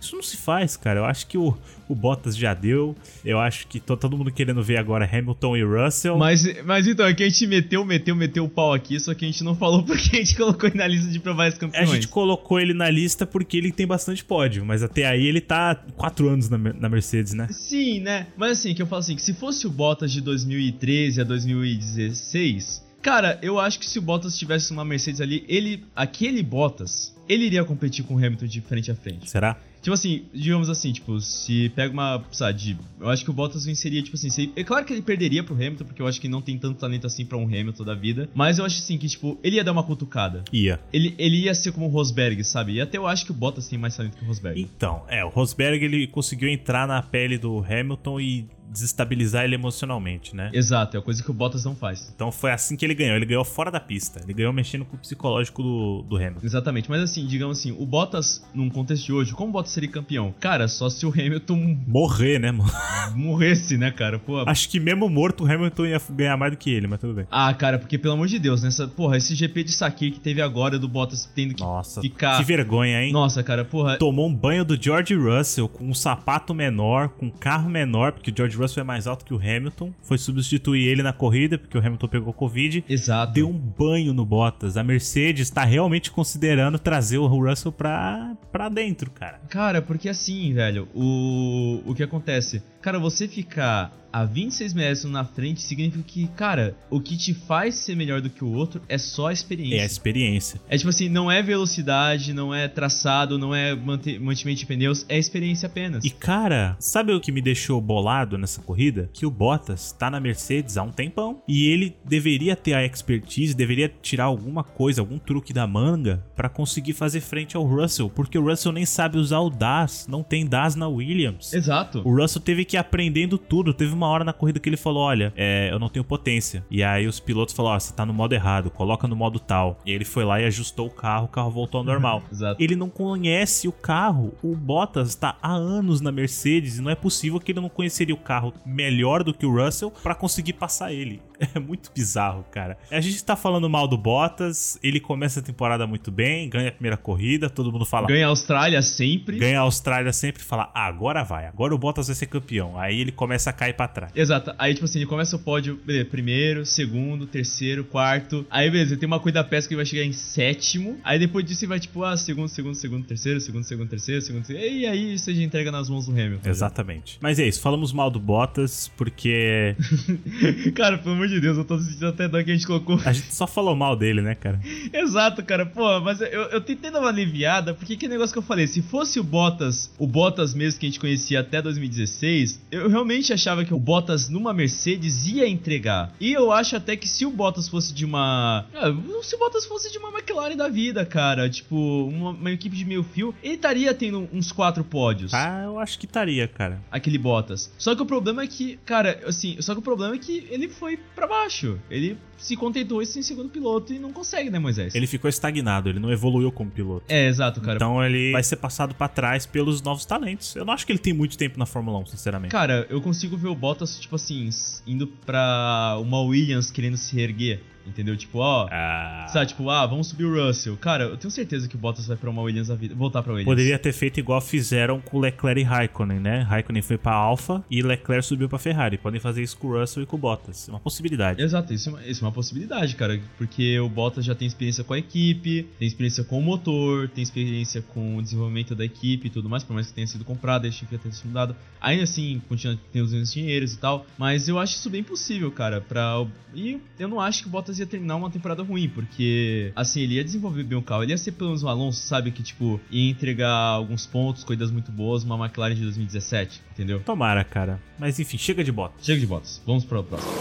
Isso não se faz, cara. Eu acho que o, o Bottas já deu. Eu acho que tô todo mundo querendo ver agora Hamilton e Russell. Mas, mas então, é que a gente meteu, meteu, meteu o pau aqui, só que a gente não falou porque a gente colocou ele na lista de prováveis A campeões. gente colocou ele na lista porque ele tem bastante pódio, mas até aí ele tá quatro anos na, na Mercedes, né? Sim, né? Mas assim, que eu falo assim, que se fosse o Bottas de 2013 a 2016, cara, eu acho que se o Bottas tivesse uma Mercedes ali, ele, aquele Bottas, ele iria competir com o Hamilton de frente a frente. Será? Tipo assim, digamos assim, tipo, se pega uma, sabe, de, eu acho que o Bottas venceria, tipo assim, se, é claro que ele perderia pro Hamilton, porque eu acho que não tem tanto talento assim pra um Hamilton da vida, mas eu acho assim que, tipo, ele ia dar uma cutucada. Ia. Ele, ele ia ser como o Rosberg, sabe? E até eu acho que o Bottas tem mais talento que o Rosberg. Então, é, o Rosberg ele conseguiu entrar na pele do Hamilton e desestabilizar ele emocionalmente, né? Exato, é a coisa que o Bottas não faz. Então foi assim que ele ganhou. Ele ganhou fora da pista. Ele ganhou mexendo com o psicológico do, do Hamilton. Exatamente, mas assim, digamos assim, o Bottas, num contexto de hoje, como o Bottas seria campeão? Cara, só se o Hamilton Morrer, né, mano? morresse, né, cara? Pô. Acho que mesmo morto o Hamilton ia ganhar mais do que ele, mas tudo bem. Ah, cara, porque pelo amor de Deus, nessa. Porra, esse GP de saque que teve agora do Bottas tendo que Nossa, ficar. que vergonha, hein? Nossa, cara, porra. Tomou um banho do George Russell com um sapato menor, com um carro menor, porque o George Russell é mais alto que o Hamilton, foi substituir ele na corrida, porque o Hamilton pegou Covid. Exato. Deu um banho no Bottas. A Mercedes tá realmente considerando trazer o Russell pra, pra dentro, cara. Cara, porque assim, velho, o, o que acontece? Cara, você ficar a 26 milésimos na frente significa que, cara, o que te faz ser melhor do que o outro é só a experiência. É a experiência. É tipo assim, não é velocidade, não é traçado, não é mantimento de pneus, é experiência apenas. E cara, sabe o que me deixou bolado nessa corrida? Que o Bottas tá na Mercedes há um tempão e ele deveria ter a expertise, deveria tirar alguma coisa, algum truque da manga pra conseguir fazer frente ao Russell, porque o Russell nem sabe usar o DAS, não tem DAS na Williams. Exato. O Russell teve que ir aprendendo tudo. Teve uma hora na corrida que ele falou: Olha, é, eu não tenho potência. E aí os pilotos falaram: Ó, você tá no modo errado, coloca no modo tal. E ele foi lá e ajustou o carro, o carro voltou ao normal. Exato. Ele não conhece o carro. O Bottas tá há anos na Mercedes e não é possível que ele não conheceria o carro melhor do que o Russell pra conseguir passar ele. É muito bizarro, cara. A gente tá falando mal do Bottas, ele começa a temporada muito bem, ganha a primeira corrida, todo mundo fala. Ganha a Austrália sempre. Ganha a Austrália sempre e fala: ah, agora vai, agora o Bottas vai ser campeão. Aí ele começa a cair pra trás. Exato. Aí, tipo assim, ele começa o pódio, beleza, primeiro, segundo, terceiro, quarto. Aí, beleza, tem uma corrida da pesca que vai chegar em sétimo. Aí depois disso ele vai, tipo, ah, segundo, segundo, segundo, terceiro, segundo, segundo, terceiro, segundo, terceiro. E aí você já entrega nas mãos do Hamilton. Exatamente. Mas é isso, falamos mal do Bottas porque cara, pelo amor de Deus, eu tô sentindo até dó que a gente colocou. a gente só falou mal dele, né, cara? Exato, cara. Pô, mas eu, eu tentei dar uma aliviada, porque que negócio que eu falei, se fosse o Bottas, o Bottas mesmo que a gente conhecia até 2016, eu realmente achava que o Bottas numa Mercedes ia entregar. E eu acho até que se o Bottas fosse de uma. Ah, se o Bottas fosse de uma McLaren da vida, cara, tipo, uma, uma equipe de meio fio, ele estaria tendo uns quatro pódios. Ah, eu acho que estaria, cara. Aquele Bottas. Só que o problema é que, cara, assim, só que o problema é que ele foi pra baixo. Ele se contentou em segundo piloto e não consegue, né, Moisés? Ele ficou estagnado, ele não evoluiu como piloto. É, exato, cara. Então ele vai ser passado pra trás pelos novos talentos. Eu não acho que ele tem muito tempo na Fórmula 1, sinceramente. Cara, eu consigo ver o Bottas, tipo assim, indo pra uma Williams querendo se reerguer. Entendeu? Tipo, ó. Ah, Sabe, tipo, ah, vamos subir o Russell. Cara, eu tenho certeza que o Bottas vai pra uma Williams a vida, voltar pra Williams. poderia ter feito igual fizeram com Leclerc e Raikkonen, né? Raikkonen foi pra Alfa e Leclerc subiu pra Ferrari. Podem fazer isso com o Russell e com o Bottas. É uma possibilidade. Exato, isso é, uma, isso é uma possibilidade, cara. Porque o Bottas já tem experiência com a equipe, tem experiência com o motor, tem experiência com o desenvolvimento da equipe e tudo mais, por mais que tenha sido comprado, que ia ter sido mudado. Ainda assim, continua tendo os dinheiros e tal. Mas eu acho isso bem possível, cara. Pra... E eu não acho que o Bottas ia terminar uma temporada ruim, porque, assim, ele ia desenvolver bem o carro. Ele ia ser pelo menos um Alonso, sabe? Que, tipo, ia entregar alguns pontos, corridas muito boas, uma McLaren de 2017, entendeu? Tomara, cara. Mas enfim, chega de Bottas. Chega de Bottas, vamos para o próximo.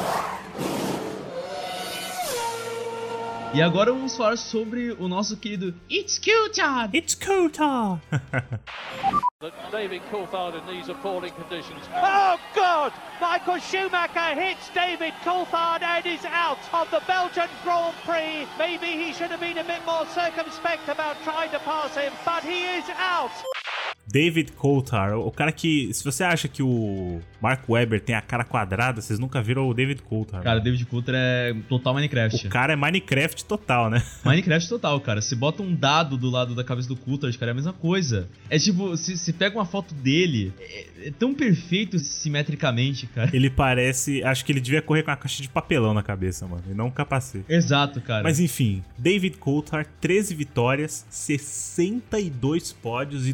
E agora vamos falar sobre o nosso querido It's Q-Time! It's Coulthard! David Coulthard in these appalling conditions. Oh God! Michael Schumacher hits David Coulthard and is out of the Belgian Grand Prix. Maybe he should have been a bit more circumspect about trying to pass him, but he is out. David Coulthard, o cara que. Se você acha que o Mark Webber tem a cara quadrada, vocês nunca viram o David Coulthard. Cara, David Coulter é total Minecraft. o cara é Minecraft total, né? Minecraft total, cara. Se bota um dado do lado da cabeça do Coulter, cara, é a mesma coisa. É tipo, se, se pega uma foto dele, é, é tão perfeito simetricamente, cara. Ele parece. Acho que ele devia correr com uma caixa de papelão na cabeça, mano. E não um capacete. Exato, cara. Mas enfim, David Coulthard, 13 vitórias, 62 pódios e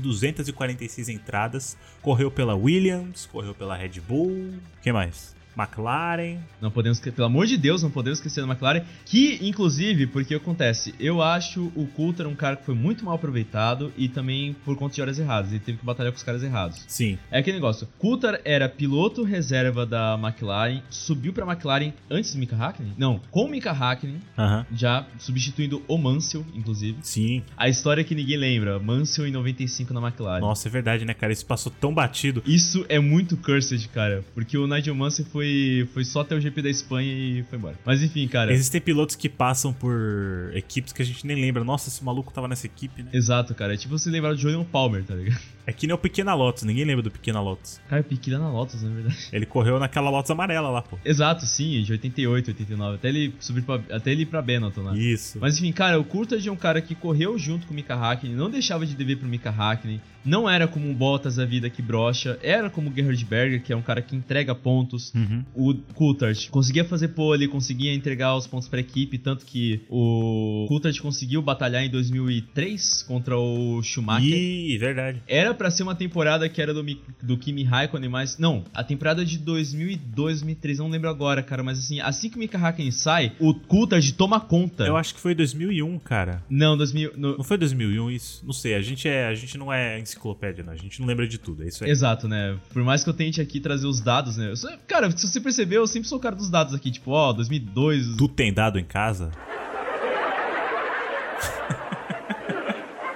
246 entradas. Correu pela Williams, correu pela Red Bull. Que mais? McLaren. Não podemos, pelo amor de Deus, não podemos esquecer da McLaren. Que, inclusive, porque acontece, eu acho o Coulter um cara que foi muito mal aproveitado e também por conta de horas erradas. Ele teve que batalhar com os caras errados. Sim. É aquele negócio. Coulter era piloto reserva da McLaren, subiu pra McLaren antes do Mika Hakkinen? Não, com o Mika Hakkinen, Aham. já substituindo o Mansell, inclusive. Sim. A história que ninguém lembra, Mansell em 95 na McLaren. Nossa, é verdade, né, cara? Isso passou tão batido. Isso é muito cursed, cara, porque o Nigel Mansell foi, foi só até o GP da Espanha e foi embora. Mas enfim, cara. Existem pilotos que passam por equipes que a gente nem lembra. Nossa, esse maluco tava nessa equipe, né? Exato, cara. É tipo você lembrar do Julian Palmer, tá ligado? É que nem o Pequena Lotus, ninguém lembra do Pequena Lotus. Cara, Pequena Lotus, na verdade. Ele correu naquela Lotus amarela lá, pô. Exato, sim, de 88, 89. Até ele subir pra, até ele ir pra Benetton, né? Isso. Mas enfim, cara, o Coulthard é um cara que correu junto com o Mika Hakkinen, não deixava de dever pro Mika Hakkinen, não era como um Bottas da vida que brocha, era como o Gerhard Berger, que é um cara que entrega pontos. Uhum. O Coulthard conseguia fazer pole, conseguia entregar os pontos pra equipe, tanto que o Coulthard conseguiu batalhar em 2003 contra o Schumacher. Ih, verdade. Era pra ser uma temporada que era do, do Kimi Raikkonen, mas não, a temporada de 2002, 2003, não lembro agora, cara, mas assim, assim que o Mika Hakkinen sai, o Coulthard toma conta. Eu acho que foi 2001, cara. Não, 2000, no- Não foi 2001 isso? Não sei, a gente é, a gente não é enciclopédia, não. A gente não lembra de tudo, é isso aí. Exato, né? Por mais que eu tente aqui trazer os dados, né? sou- cara, se você percebeu, eu sempre sou o cara dos dados aqui, tipo, ó, 2002. Tu tem dado em casa?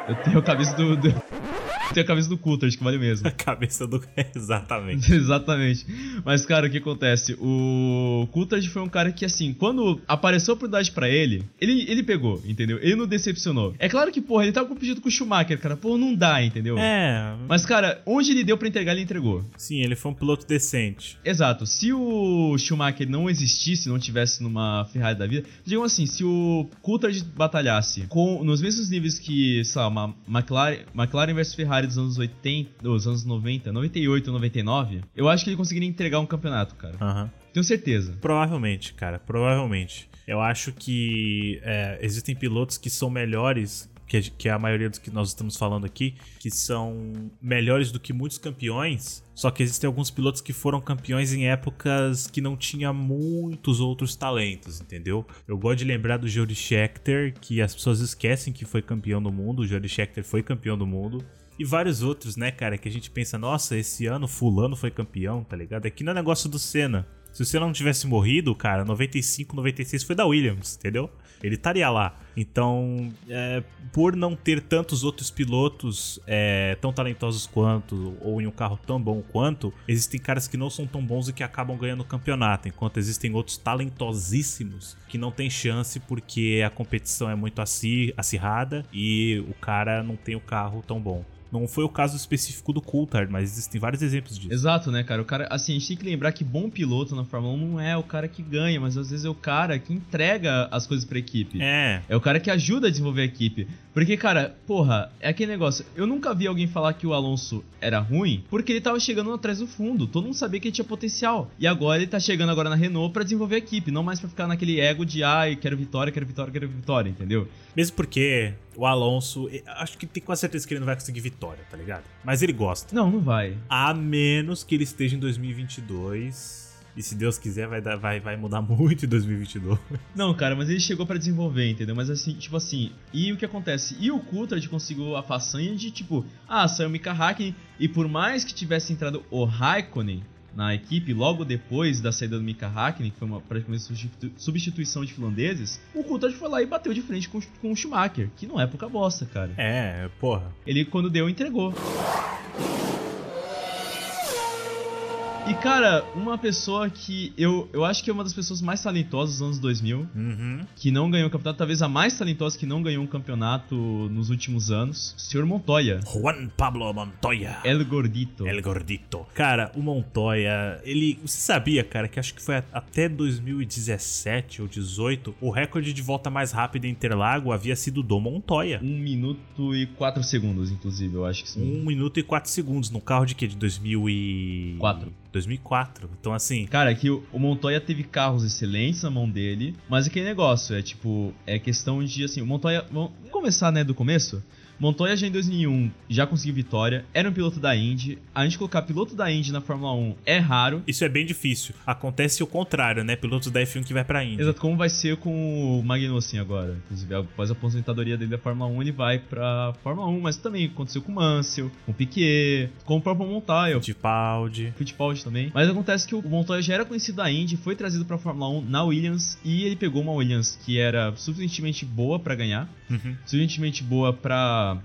Eu tenho a cabeça do. do... tenho a cabeça do Coulthard, que vale mesmo. A cabeça do. Exatamente. Exatamente. Mas, cara, o que acontece? O Coulthard foi um cara que, assim, quando apareceu a oportunidade pra ele, ele, ele pegou, entendeu? Ele não decepcionou. É claro que, porra, ele tava competindo com o Schumacher, cara. Pô, não dá, entendeu? É. Mas, cara, onde ele deu pra entregar, ele entregou. Sim, ele foi um piloto decente. Exato. Se o Schumacher não existisse, não tivesse numa Ferrari da vida, digamos assim, se o Coulthard batalhasse com nos mesmos níveis que, sei lá, uma McLaren, McLaren versus Ferrari dos anos 80, dos anos 90, 98, 99, eu acho que ele conseguiria entregar um campeonato, cara. Aham. Tenho certeza. Provavelmente, cara, provavelmente. Eu acho que é, existem pilotos que são melhores, que, a- que é a maioria dos que nós estamos falando aqui, que são melhores do que muitos campeões. Só que existem alguns pilotos que foram campeões em épocas que não tinha muitos outros talentos, entendeu? Eu gosto de lembrar do Jody Scheckter, que as pessoas esquecem que foi campeão do mundo. O Jody Scheckter foi campeão do mundo. E vários outros, né, cara, que a gente pensa, nossa, esse ano fulano foi campeão, tá ligado? Aqui no é negócio do Senna. Se o Senna não tivesse morrido, cara, 95, 96 foi da Williams, entendeu? Ele estaria lá. Então, é, por não ter tantos outros pilotos é, tão talentosos quanto, ou em um carro tão bom quanto, existem caras que não são tão bons e que acabam ganhando o campeonato, enquanto existem outros talentosíssimos que não tem chance porque a competição é muito aci- acirrada e o cara não tem o carro tão bom. Não foi o caso específico do Coulthard, mas existem vários exemplos disso. Exato, né, cara? O cara, assim, a gente tem que lembrar que bom piloto na Fórmula 1 não é o cara que ganha, mas às vezes é o cara que entrega as coisas pra equipe. É, É o cara que ajuda a desenvolver a equipe. Porque, cara, porra, é aquele negócio. Eu nunca vi alguém falar que o Alonso era ruim porque ele tava chegando atrás do fundo. Todo mundo sabia que ele tinha potencial. E agora ele tá chegando agora na Renault pra desenvolver a equipe, não mais pra ficar naquele ego de ai, quero vitória, quero vitória, quero vitória, entendeu? Mesmo porque o Alonso, acho que tem quase certeza que ele não vai conseguir vitória, tá ligado? Mas ele gosta. Não, não vai. A menos que ele esteja em 2022. E se Deus quiser, vai, dar, vai, vai mudar muito em 2022. Não, cara, mas ele chegou pra desenvolver, entendeu? Mas assim, tipo assim, e o que acontece? E o Coulthard conseguiu a façanha de tipo, ah, saiu o Mika Hakkinen e por mais que tivesse entrado o Raikkonen na equipe logo depois da saída do Mika Hakkinen, que foi uma praticamente substitu- substituição de finlandeses, o Coulthard foi lá e bateu de frente com, com o Schumacher, que não é pouca bosta, cara. É, porra. Ele, quando deu, entregou. E, cara, uma pessoa que eu, eu acho que é uma das pessoas mais talentosas dos anos 2000, Uhum. que não ganhou um campeonato, talvez a mais talentosa que não ganhou um campeonato nos últimos anos, Sr. Montoya. Juan Pablo Montoya. El Gordito. El Gordito. Cara, o Montoya, ele. Você sabia, cara, que acho que foi até 2017 ou 18, o recorde de volta mais rápida em Interlago havia sido do Montoya. Um minuto e quatro segundos, inclusive, eu acho que sim. 1 minuto e 4 segundos no carro de quê? De 2004. Quatro. 2004. Então, assim. Cara, é que o o Montoya teve carros excelentes na mão dele, mas aquele negócio, é tipo, é questão de, assim, o Montoya, vamos começar, né, do começo? Montoya já em 2001 já conseguiu vitória, era um piloto da Indy, a gente colocar piloto da Indy na Fórmula 1 é raro, Isso é bem difícil. Acontece o contrário, né? Pilotos da F1 que vai pra Indy. Exato, como vai ser com o Magnussen agora. Inclusive, após a aposentadoria dele da Fórmula 1, ele vai pra Fórmula 1, mas também aconteceu com o Mansell, com o Piquet, com o próprio Montoya, Fittipaldi. Fittipaldi também. Mas acontece que o Montoya já era conhecido da Indy, foi trazido pra Fórmula 1 na Williams, e ele pegou uma Williams que era suficientemente boa pra ganhar, Uhum. suficientemente boa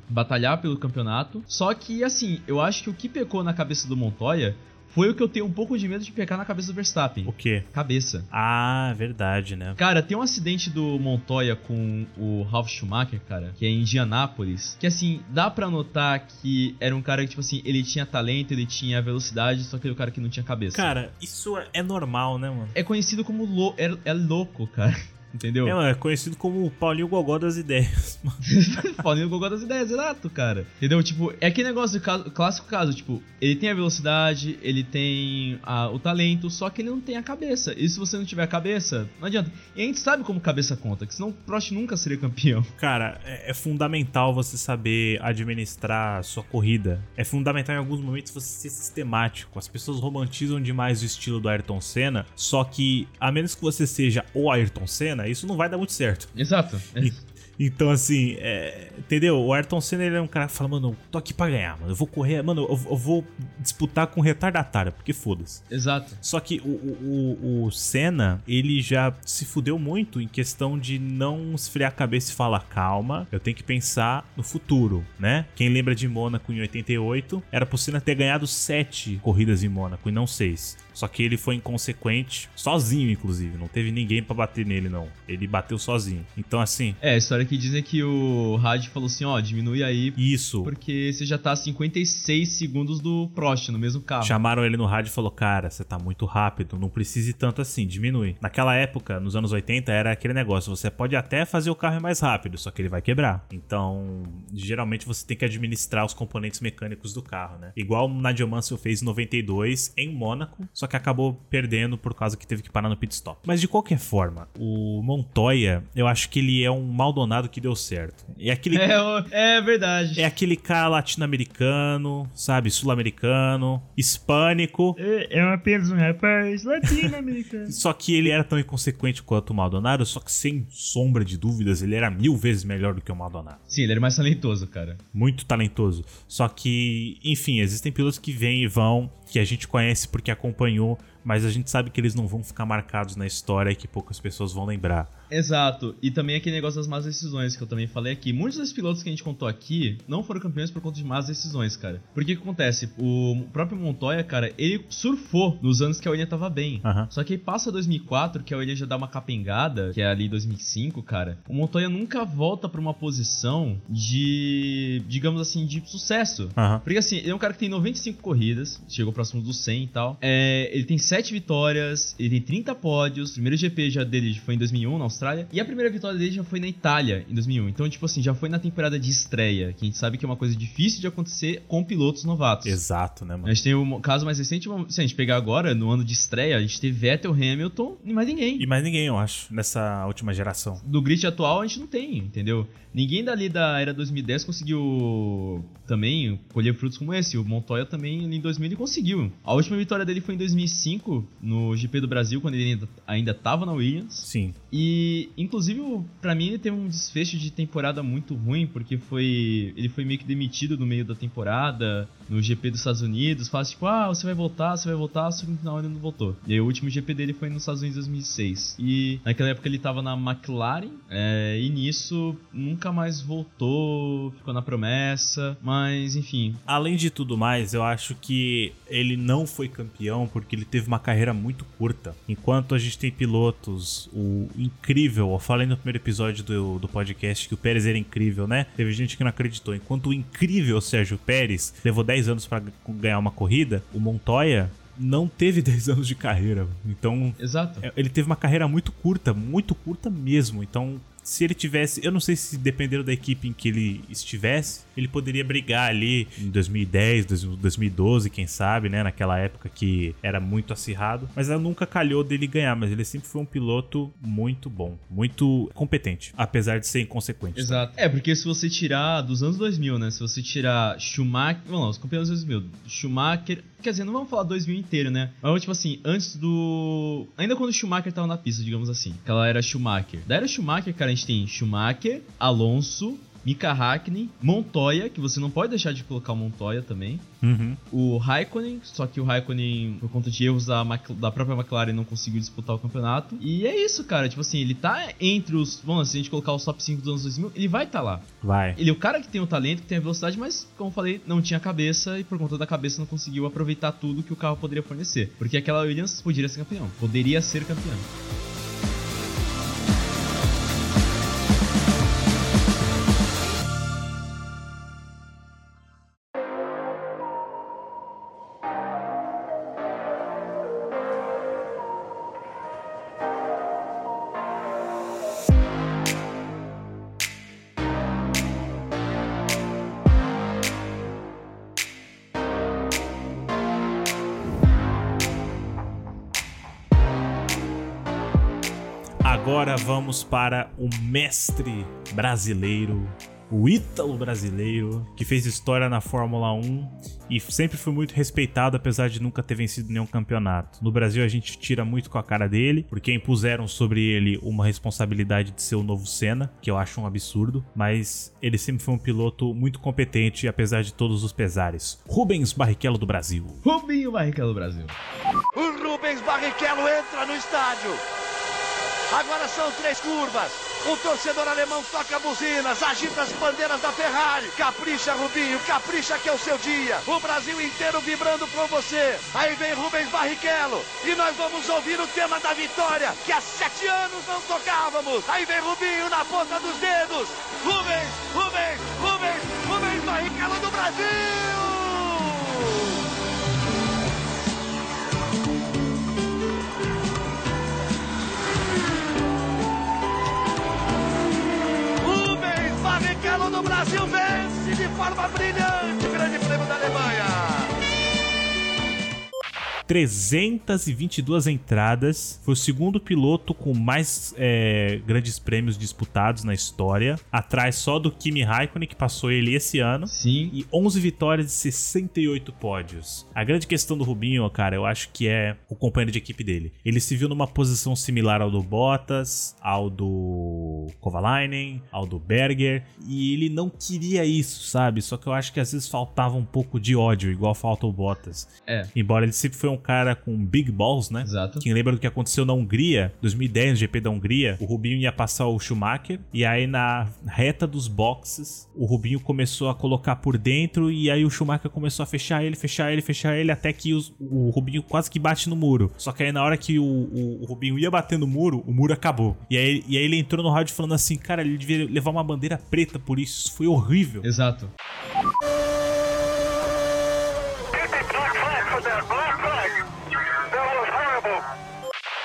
batalhar pelo campeonato. Só que, assim, eu acho que o que pecou na cabeça do Montoya foi o que eu tenho um pouco de medo de pegar na cabeça do Verstappen. O quê? Cabeça. Ah, verdade, né? Cara, tem um acidente do Montoya com o Ralf Schumacher, cara, que é em Indianápolis, que assim, dá pra notar que era um cara que, tipo assim, ele tinha talento, ele tinha velocidade, só que ele era o cara que não tinha cabeça. Cara, isso é normal, né, mano? É conhecido como lo é, é louco, cara. Entendeu? É, mano, é conhecido como o Paulinho Gogó das ideias. mano. Paulinho Gogó das ideias, exato, cara. Entendeu? Tipo, é aquele negócio caso, clássico caso, tipo, ele tem a velocidade, ele tem a- o talento, só que ele não tem a cabeça. E se você não tiver a cabeça, não adianta. E a gente sabe como cabeça conta, que senão o Prost nunca seria campeão. Cara, é, é fundamental você saber administrar a sua corrida. É fundamental em alguns momentos você ser sistemático. As pessoas romantizam demais o estilo do Ayrton Senna, só que a menos que você seja o Ayrton Senna, isso não vai dar muito certo. Exato. E- Então, assim, é, entendeu? O Ayrton Senna ele é um cara que fala, mano, tô aqui pra ganhar, mano. Eu vou correr, mano, eu, eu vou disputar com retardatário, porque foda-se. Exato. Só que o, o, o- o Senna, ele já se fudeu muito em questão de não esfriar a cabeça e falar, calma, eu tenho que pensar no futuro, né? Quem lembra de Mônaco em 88, era pro Senna ter ganhado sete corridas em Mônaco e não seis. Só que ele foi inconsequente, sozinho, inclusive. Não teve ninguém pra bater nele, não. Ele bateu sozinho. Então, assim, É, a história que dizem que o Rádio falou assim, ó, diminui aí, isso. porque você já tá a 56 segundos do Prost no mesmo carro. Chamaram ele no rádio e falou: Cara, você tá muito rápido, não precisa ir tanto assim, diminui. Naquela época, nos anos 80, era aquele negócio: você pode até fazer o carro mais rápido, só que ele vai quebrar. Então, geralmente você tem que administrar os componentes mecânicos do carro, né? Igual o Nigel Mansell fez em 92 em Mônaco, só que acabou perdendo por causa que teve que parar no pit stop. Mas de qualquer forma, o Montoya, eu acho que ele é um maldonado que deu certo. É aquele É, é verdade. é aquele cara latino-americano, sabe? Sul-americano, hispânico. É, é apenas um rapaz latino-americano. Só que ele era tão inconsequente quanto o Maldonado, só que sem sombra de dúvidas, ele era mil vezes melhor do que o Maldonado. Sim, ele era mais talentoso, cara. Muito talentoso. Só que, enfim, existem pilotos que vêm e vão, que a gente conhece porque acompanhou, mas a gente sabe que eles não vão ficar marcados na história e que poucas pessoas vão lembrar. Exato. E também aquele negócio das más decisões que eu também falei aqui. Muitos desses pilotos que a gente contou aqui não foram campeões por conta de más decisões, cara. Porque o que acontece? O próprio Montoya, cara, ele surfou nos anos que a William tava bem. Aham. Só que aí passa 2004, que a William já dá uma capengada, que é ali 2005, cara. O Montoya nunca volta pra uma posição de, digamos assim, de sucesso. Aham. Porque assim, ele é um cara que tem 95 corridas, chegou próximo dos 100 e tal. É, ele tem 7 vitórias, ele tem 30 pódios. O primeiro GP já dele foi em 2001 na Austrália. E a primeira vitória dele já foi na Itália em 2001. Então, tipo assim, já foi na temporada de estreia, que a gente sabe que é uma coisa difícil de acontecer com pilotos novatos. Exato, né, A mano? gente tem o caso mais recente, se a gente pegar agora, no ano de estreia, a gente teve Vettel, Hamilton e mais ninguém. E mais ninguém, eu acho, nessa última geração. Do grid atual a gente não tem, entendeu? Ninguém dali da era 2010 conseguiu também colher frutos como esse. O Montoya também em 2000 ele conseguiu. A última vitória dele foi em 2005 no GP do Brasil, quando ele ainda, ainda tava na Williams. Sim. E, inclusive, pra mim ele teve um desfecho de temporada muito ruim, porque foi ele foi meio que demitido no meio da temporada, no GP dos Estados Unidos. Fala tipo, ah, você vai voltar, você vai voltar, só que no final ele não voltou. E aí o último GP dele foi nos Estados Unidos em 2006. E naquela época ele tava na McLaren, é, e nisso nunca mais voltou, ficou na promessa, mas enfim. Além de tudo mais, eu acho que ele não foi campeão porque ele teve uma carreira muito curta. Enquanto a gente tem pilotos, o incrível, eu falei no primeiro episódio do, do podcast que o Pérez era incrível, né? Teve gente que não acreditou. Enquanto o incrível Sérgio Pérez levou 10 anos pra ganhar uma corrida, o Montoya não teve 10 anos de carreira. Então, Exato. é, ele teve uma carreira muito curta, muito curta mesmo. Então, se ele tivesse, eu não sei se dependendo da equipe em que ele estivesse, ele poderia brigar ali em 2010, 2012, quem sabe, né, naquela época que era muito acirrado, mas ela nunca calhou dele ganhar, mas ele sempre foi um piloto muito bom, muito competente, apesar de ser inconsequente. Exato. É, porque se você tirar dos anos 2000, né? Se você tirar Schumacher. Vamos lá, os campeões dos 2000. Schumacher. Quer dizer, não vamos falar 2000 inteiro, né? Mas, tipo assim, antes do. Ainda quando Schumacher tava na pista, digamos assim. Que ela era Schumacher. Da era Schumacher, cara, gente tem Schumacher, Alonso, Mika Hakkinen, Montoya, que você não pode deixar de colocar o Montoya também. Uhum. O Raikkonen, só que o Raikkonen, por conta de erros da, da própria McLaren, não conseguiu disputar o campeonato. E é isso, cara. Tipo assim, ele tá entre os. Vamos, se a gente colocar os top 5 dos anos 2000, ele vai estar lá. Vai. Ele é o cara que tem o talento, que tem a velocidade, mas, como eu falei, não tinha cabeça e por conta da cabeça não conseguiu aproveitar tudo que o carro poderia fornecer. Porque aquela Williams poderia ser campeão. Poderia ser campeão. Vamos para o mestre brasileiro, o Ítalo brasileiro, que fez história na Fórmula 1 e sempre foi muito respeitado, apesar de nunca ter vencido nenhum campeonato. No Brasil a gente tira muito com a cara dele, porque impuseram sobre ele uma responsabilidade de ser o novo Senna, que eu acho um absurdo, mas ele sempre foi um piloto muito competente, apesar de todos os pesares. Rubens Barrichello do Brasil. Rubinho Barrichello do Brasil. O Rubens Barrichello entra no estádio. Agora são três curvas. O torcedor alemão toca buzinas, agita as bandeiras da Ferrari. Capricha, Rubinho, capricha que é o seu dia. O Brasil inteiro vibrando por você. Aí vem Rubens Barrichello e nós vamos ouvir o tema da vitória que há sete anos não tocávamos. Aí vem Rubinho na ponta dos dedos. Rubens, Rubens, Rubens, Rubens Barrichello do Brasil! Brasil vence de forma brilhante o Grande Prêmio da Alemanha. 322 entradas, foi o segundo piloto com mais é, grandes prêmios disputados na história, atrás só do Kimi Raikkonen, que passou ele esse ano. Sim. E 11 vitórias e 68 pódios. A grande questão do Rubinho, cara, eu acho que é o companheiro de equipe dele. Ele se viu numa posição similar ao do Bottas, ao do Kovalainen, ao do Berger, e ele não queria isso, sabe? Só que eu acho que às vezes faltava um pouco de ódio, igual falta o Bottas. É. Embora ele sempre foi um cara com big balls, né? Exato. Quem lembra do que aconteceu na Hungria, 2010, no GP da Hungria, o Rubinho ia passar o Schumacher e aí na reta dos boxes, o Rubinho começou a colocar por dentro e aí o Schumacher começou a fechar ele, fechar ele, fechar ele, até que os- o Rubinho quase que bate no muro. Só que aí na hora que o, o- o Rubinho ia bater no muro, o muro acabou. E aí, e aí ele entrou no rádio falando assim, cara, ele devia levar uma bandeira preta por isso, isso foi horrível. Exato.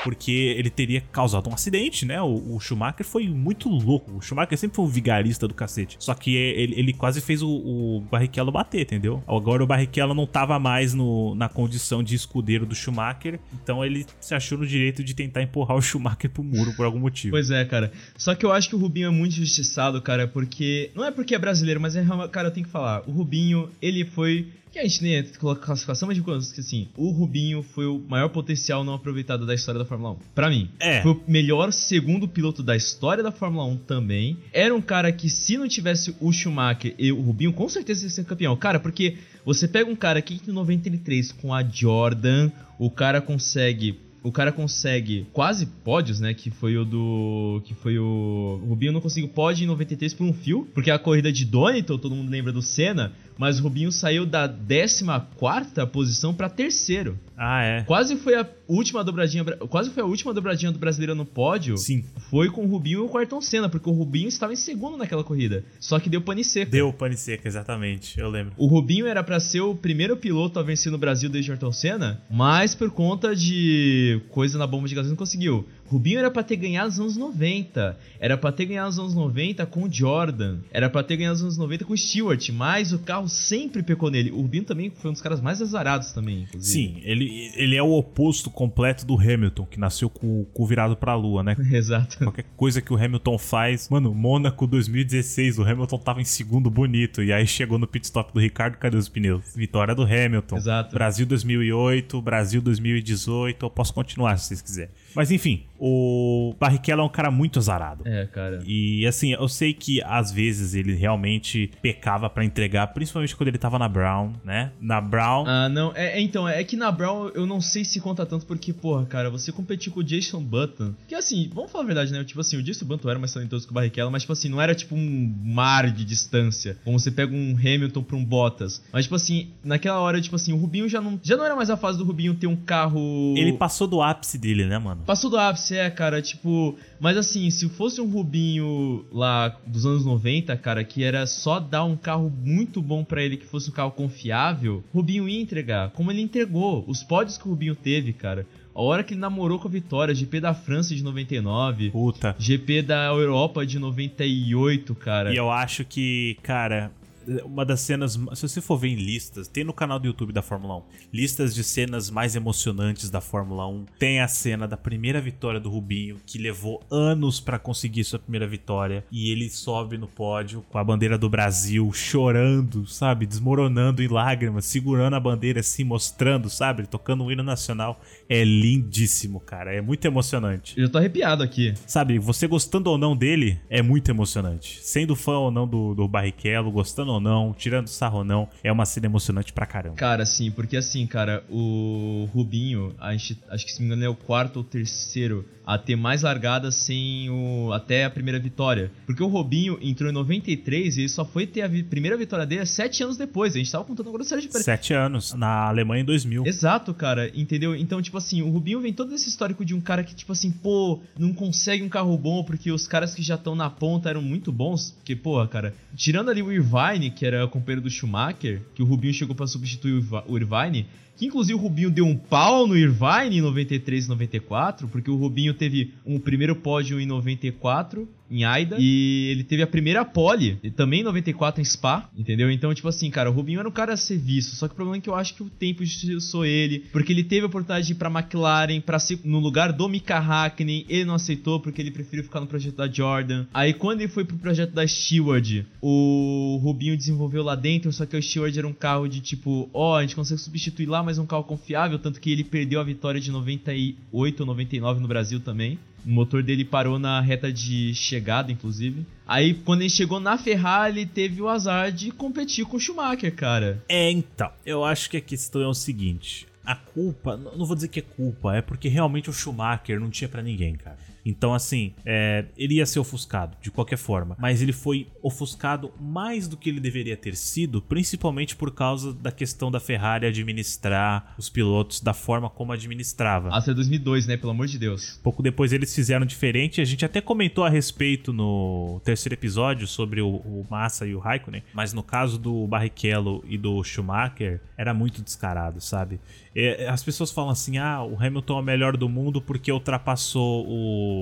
Porque ele teria causado um acidente, né? O, o Schumacher foi muito louco. O Schumacher sempre foi um vigarista do cacete. Só que ele, ele quase fez o, o Barrichello bater, entendeu? Agora o Barrichello não tava mais no, na condição de escudeiro do Schumacher, então ele se achou no direito de tentar empurrar o Schumacher pro muro por algum motivo. Pois é, cara. Só que eu acho que o Rubinho é muito injustiçado, cara, porque. Não é porque é brasileiro, mas é. Cara, eu tenho que falar. O Rubinho, ele foi. Que a gente nem coloca classificação, mas de quantos que assim, o Rubinho foi o maior potencial não aproveitado da história da Fórmula 1. Pra mim. É. Foi o melhor segundo piloto da história da Fórmula 1 também. Era um cara que, se não tivesse o Schumacher e o Rubinho, com certeza ia ser campeão. Cara, porque você pega um cara que em 93 com a Jordan, o cara consegue o cara consegue quase pódios, né? Que foi o do. Que foi o. O Rubinho não conseguiu pódio em 93 por um fio, porque a corrida de Donington, todo mundo lembra do Senna, mas o Rubinho saiu da 14 posição para terceiro. Ah, é. Quase foi a última dobradinha. bra- Quase foi a última dobradinha do brasileiro no pódio. Sim. Foi com o Rubinho e o Ayrton Senna, porque o Rubinho estava em segundo naquela corrida. Só que deu pane seca. Deu pane seca, exatamente. Eu lembro. O Rubinho era pra ser o primeiro piloto a vencer no Brasil desde o Ayrton Senna, mas por conta de coisa na bomba de gasolina não conseguiu. Rubinho era pra ter ganhado nos anos 90, era pra ter ganhado nos anos 90 com o Jordan, era pra ter ganhado nos anos 90 com o Stewart, mas o carro sempre pecou nele. O Rubinho também foi um dos caras mais azarados também, inclusive. Sim, ele, ele é o oposto completo do Hamilton, que nasceu com o cu virado pra lua, né? Exato. Qualquer coisa que o Hamilton faz. Mano, Mônaco 2016, o Hamilton tava em segundo bonito. E aí chegou no pit stop do Ricardo, cadê os pneus? Vitória do Hamilton. Exato. Brasil 2008, Brasil 2018. Eu posso continuar se vocês quiserem. Mas enfim, O Barrichello é um cara muito azarado. É, cara. E assim, eu sei que às vezes ele realmente pecava pra entregar, principalmente quando ele tava na Brown, né? Na Brown. Ah, não. É, é, então, é que na Brown eu não sei se conta tanto porque, porra, cara, você competir com o Jason Button. Que assim, vamos falar a verdade, né? Tipo assim, o Jason Button era mais talentoso que o Barrichello, mas, tipo assim, não era tipo um mar de distância. Como você pega um Hamilton pra um Bottas. Mas, tipo assim, naquela hora, tipo assim, o Rubinho já não, já não era mais a fase do Rubinho ter um carro. Ele passou do ápice dele, né, mano? Passou do ápice, é, cara, tipo. Mas assim, se fosse um Rubinho lá dos anos 90, cara, que era só dar um carro muito bom para ele, que fosse um carro confiável, Rubinho ia entregar. Como ele entregou. Os pódios que o Rubinho teve, cara. A hora que ele namorou com a Vitória, GP da França de 99, Puta. GP da Europa de 98, cara. E eu acho que, cara, uma das cenas. Se você for ver em listas, tem no canal do YouTube da Fórmula 1 listas de cenas mais emocionantes da Fórmula 1. Tem a cena da primeira vitória do Rubinho, que levou anos para conseguir sua primeira vitória. E ele sobe no pódio com a bandeira do Brasil, chorando, sabe? Desmoronando em lágrimas, segurando a bandeira assim, mostrando, sabe? Tocando o hino nacional. É lindíssimo, cara. É muito emocionante. Eu tô arrepiado aqui. Sabe, você gostando ou não dele, é muito emocionante. Sendo fã ou não do, do Barrichello, gostando ou não, tirando sarro ou não, é uma cena emocionante pra caramba. Cara, sim, porque assim, cara, o Rubinho, a gente, acho que se me engano é o quarto ou terceiro a ter mais largadas sem o até a primeira vitória. Porque o Rubinho entrou em 93 e ele só foi ter a vi primeira vitória dele sete anos depois. A gente tava contando agora o Sérgio Pérez. Sete anos, na Alemanha em 2000. Exato, cara, entendeu? Então, tipo assim, o Rubinho vem todo esse histórico de um cara que, tipo assim, pô, não consegue um carro bom porque os caras que já estão na ponta eram muito bons. Porque, porra, cara, tirando ali o Irvine, que era companheiro do Schumacher, que o Rubinho chegou para substituir o Irvine, que inclusive o Rubinho deu um pau no Irvine em 93 e 94, porque o Rubinho teve um primeiro pódio em 94 em Aida. E ele teve a primeira pole, também em 94 em Spa, entendeu? Então, tipo assim, cara, o Rubinho era um cara a ser visto. Só que o problema é que eu acho que o tempo sou ele, porque ele teve a oportunidade de ir pra McLaren, pra ser no lugar do Mika Hakkinen, ele não aceitou porque ele preferiu ficar no projeto da Jordan. Aí quando ele foi pro projeto da Stewart, o Rubinho desenvolveu lá dentro, só que o Stewart era um carro de tipo, ó, oh, a gente consegue substituir lá, mas é um carro confiável, tanto que ele perdeu a vitória de 98 ou 99 no Brasil também. O motor dele parou na reta de chegada, inclusive. Aí, quando ele chegou na Ferrari, ele teve o azar de competir com o Schumacher, cara. É, então. Eu acho que a questão é o seguinte. A culpa, não vou dizer que é culpa, é porque realmente o Schumacher não tinha para ninguém, cara. Então, assim, é, ele ia ser ofuscado de qualquer forma, mas ele foi ofuscado mais do que ele deveria ter sido, principalmente por causa da questão da Ferrari administrar os pilotos da forma como administrava. Até 2002, né? Pelo amor de Deus. Pouco depois eles fizeram diferente. A gente até comentou a respeito no terceiro episódio sobre o, o Massa e o Raikkonen, mas no caso do Barrichello e do Schumacher, era muito descarado, sabe? É, as pessoas falam assim: ah, o Hamilton é o melhor do mundo porque ultrapassou o,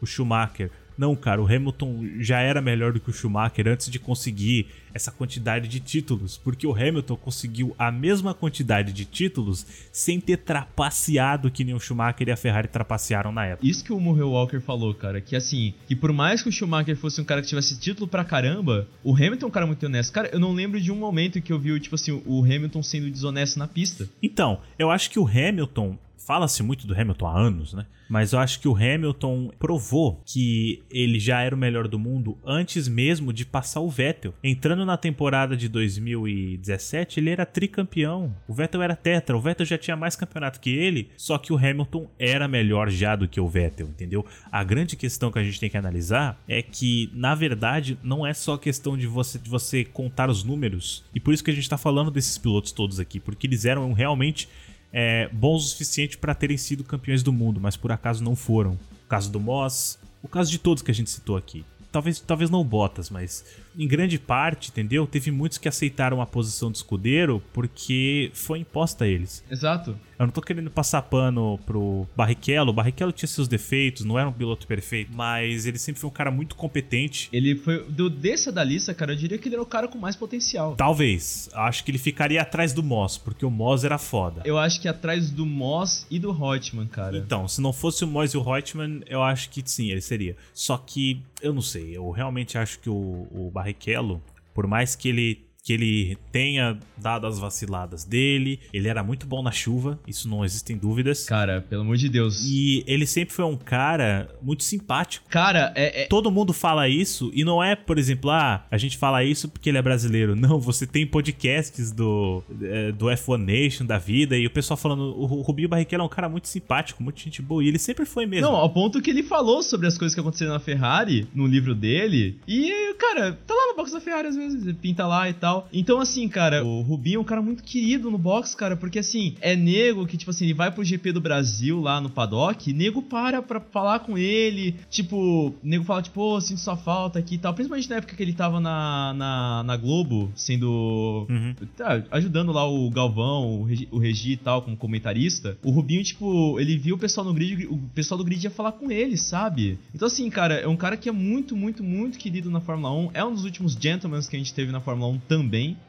o Schumacher. Não, cara, o Hamilton já era melhor do que o Schumacher antes de conseguir essa quantidade de títulos, porque o Hamilton conseguiu a mesma quantidade de títulos sem ter trapaceado que nem o Schumacher e a Ferrari trapacearam na época. Isso que o Murray Walker falou, cara, que assim, que por mais que o Schumacher fosse um cara que tivesse título pra caramba, o Hamilton é um cara muito honesto. Cara, eu não lembro de um momento que eu vi, tipo assim, o Hamilton sendo desonesto na pista. Então, eu acho que o Hamilton fala-se muito do Hamilton há anos, né? Mas eu acho que o Hamilton provou que ele já era o melhor do mundo antes mesmo de passar o Vettel. Entrando na temporada de 2017, ele era tricampeão. O Vettel era tetra, o Vettel já tinha mais campeonato que ele, só que o Hamilton era melhor já do que o Vettel, entendeu? A grande questão que a gente tem que analisar é que, na verdade, não é só questão de você, de você contar os números. E por isso que a gente tá falando desses pilotos todos aqui, porque eles eram realmente é, bons o suficiente para terem sido campeões do mundo, mas por acaso não foram. O caso do Moss, o caso de todos que a gente citou aqui. Talvez, talvez não Bottas, mas em grande parte, entendeu? Teve muitos que aceitaram a posição de escudeiro porque foi imposta a eles. Exato. Eu não tô querendo passar pano pro Barrichello. O Barrichello tinha seus defeitos, não era um piloto perfeito, mas ele sempre foi um cara muito competente. Ele foi. Do, dessa da lista, cara, eu diria que ele era o cara com mais potencial. Talvez. Acho que ele ficaria atrás do Moss, porque o Moss era foda. Eu acho que atrás do Moss e do Reutemann, cara. Então, se não fosse o Moss e o Reutemann, eu acho que sim, ele seria. Só que, eu não sei, eu realmente acho que o, o Barrichello, por mais que ele que ele tenha dado as vaciladas dele. Ele era muito bom na chuva, isso não existem dúvidas. Cara, pelo amor de Deus. E ele sempre foi um cara muito simpático. Cara, é, é- Todo mundo fala isso e não é, por exemplo, ah, a gente fala isso porque ele é brasileiro. Não, você tem podcasts do, é, do F1 Nation, da vida, e o pessoal falando, o Rubinho Barrichello é um cara muito simpático, muito gente boa, e ele sempre foi mesmo. Não, ao ponto que ele falou sobre as coisas que aconteceram na Ferrari, no livro dele. E, cara, tá lá no box da Ferrari às vezes, ele pinta lá e tal. Então, assim, cara, o Rubinho é um cara muito querido no box, cara, porque assim, é nego que, tipo assim, ele vai pro GP do Brasil lá no paddock, nego para pra falar com ele. Tipo, nego fala, tipo, ô, sinto sua falta aqui e tal. Principalmente na época que ele tava na, na, na Globo, sendo. Uhum. tá, ajudando lá o Galvão, o Regi, o Regi e tal, como comentarista, o Rubinho, tipo, ele viu o pessoal no grid, o pessoal do grid ia falar com ele, sabe? Então, assim, cara, é um cara que é muito, muito, muito querido na Fórmula 1. É um dos últimos gentlemen que a gente teve na Fórmula 1 também.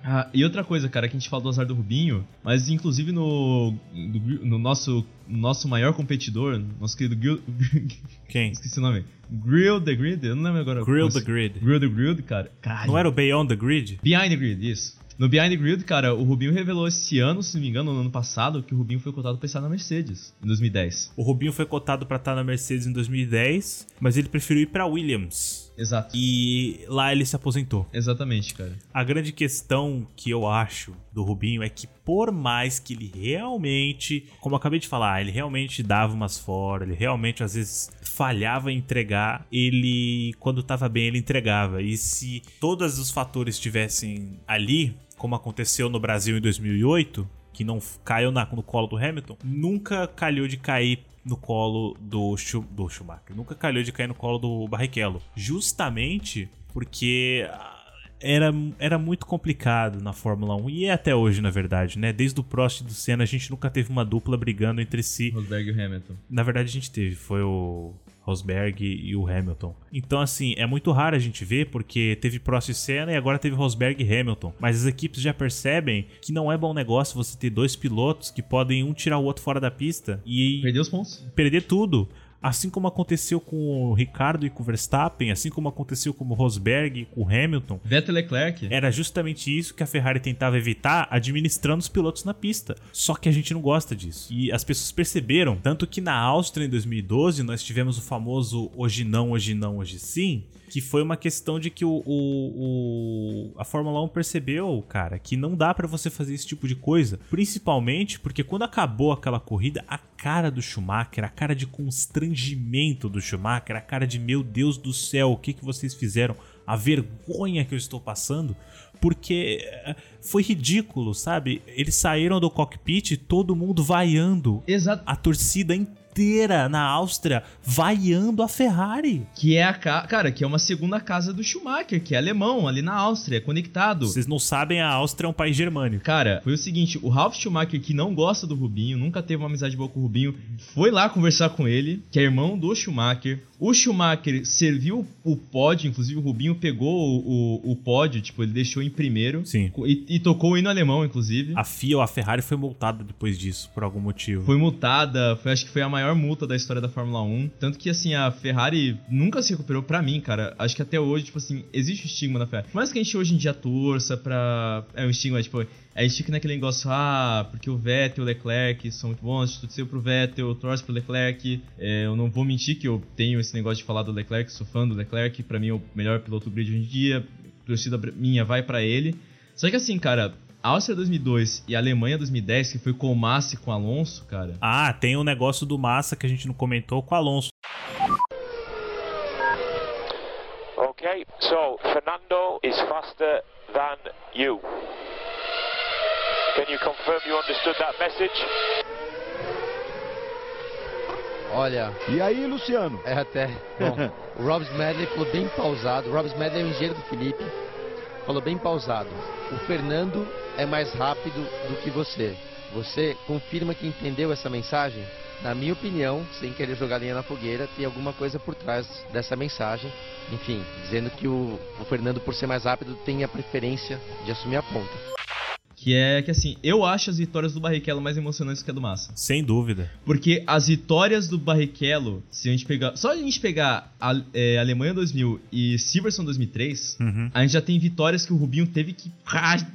Ah, e outra coisa, cara, que a gente fala do azar do Rubinho, mas inclusive no, no, no nosso, nosso maior competidor, nosso querido Gil, Quem? esqueci o nome, Grill the Grid, eu não lembro agora. Grill the Grid. Grill the Grid, cara. Caralho. Não era o Beyond the Grid? Behind the Grid, isso. No Behind the Grid, cara, o Rubinho revelou esse ano, se não me engano, no ano passado, que o Rubinho foi cotado pra estar na Mercedes, em 2010. O Rubinho foi cotado pra estar na Mercedes em 2010, mas ele preferiu ir pra Williams. Exato. E lá ele se aposentou. Exatamente, cara. A grande questão que eu acho do Rubinho é que, por mais que ele realmente, como eu acabei de falar, ele realmente dava umas fora, ele realmente às vezes falhava em entregar, ele, quando tava bem, ele entregava. E se todos os fatores estivessem ali, como aconteceu no Brasil em 2008, que não caiu na- no colo do Hamilton, nunca calhou de cair no colo do, do Schumacher. Nunca calhou de cair no colo do Barrichello. Justamente porque ah, era, era muito complicado na Fórmula 1 e é até hoje, na verdade, né? Desde o Prost e do Senna a gente nunca teve uma dupla brigando entre si. Rosberg e o Hamilton. Na verdade a gente teve, foi o Rosberg e o Hamilton. Então assim, é muito raro a gente ver porque teve Prost e Senna e agora teve Rosberg e Hamilton. Mas as equipes já percebem que não é bom negócio você ter dois pilotos que podem um tirar o outro fora da pista e Perdeu os pontos. perder tudo. Assim como aconteceu com o Ricardo e com o Verstappen, assim como aconteceu com o Rosberg e com o Hamilton, Vettel e Leclerc. era justamente isso que a Ferrari tentava evitar, administrando os pilotos na pista. Só que a gente não gosta disso. E as pessoas perceberam, tanto que na Áustria em 2012 nós tivemos o famoso hoje não, hoje não, hoje sim, que foi uma questão de que o, o- o- a Fórmula 1 percebeu, cara, que não dá pra você fazer esse tipo de coisa. Principalmente porque quando acabou aquela corrida, a cara do Schumacher, a cara de constrangimento do Schumacher, a cara de meu Deus do céu, o que, que vocês fizeram? A vergonha que eu estou passando porque eh, foi ridículo, sabe? Eles saíram do cockpit, todo mundo vaiando. Exato. A torcida inteira na Áustria vaiando a Ferrari. Que é a ca... cara, que é uma segunda casa do Schumacher, que é alemão, ali na Áustria, conectado. Vocês não sabem, a Áustria é um país germânico. Cara, foi o seguinte, o Ralf Schumacher, que não gosta do Rubinho, nunca teve uma amizade boa com o Rubinho, foi lá conversar com ele, que é irmão do Schumacher. O Schumacher serviu o pódio, inclusive o Rubinho pegou o, o, o pódio, tipo, ele deixou em primeiro. Sim. E, e tocou o hino alemão, inclusive. A FIA ou a Ferrari foi multada depois disso, por algum motivo. Foi multada, foi, acho que foi a maior multa da história da Fórmula 1. Tanto que, assim, a Ferrari nunca se recuperou pra mim, cara. Acho que até hoje, tipo assim, existe o estigma da Ferrari. Mais que a gente hoje em dia torça pra. É um estigma, tipo. A gente fica naquele negócio, ah, porque o Vettel e o Leclerc são muito bons, gente torceu pro Vettel, eu torço pro Leclerc. É, eu não vou mentir que eu tenho esse negócio de falar do Leclerc, sou fã do Leclerc, pra mim é o melhor piloto grid hoje em dia, torcida minha vai pra ele. Só que assim, cara, Áustria 2002 e Alemanha 2010, que foi com o Massi e com o Alonso, cara, Ah, tem o negócio do Massa que a gente não comentou com o Alonso. Okay, so Fernando is faster than you. Can you confirm you understood that message? Olha, E aí, Luciano? é até. Bom, o Rob Smedley falou bem pausado. O Rob Smedley é o engenheiro do Felipe. Falou bem pausado. O Fernando é mais rápido do que você. Você confirma que entendeu essa mensagem? Na minha opinião, sem querer jogar linha na fogueira, tem alguma coisa por trás dessa mensagem. Enfim, dizendo que o, o Fernando, por ser mais rápido, tem a preferência de assumir a ponta. Que é que assim, eu acho as vitórias do Barrichello mais emocionantes que a do Massa. Sem dúvida. Porque as vitórias do Barrichello, se a gente pegar. Só a gente pegar a, é, Alemanha 2000 e Silverstone 2003, Uhum. a gente já tem vitórias que o Rubinho teve que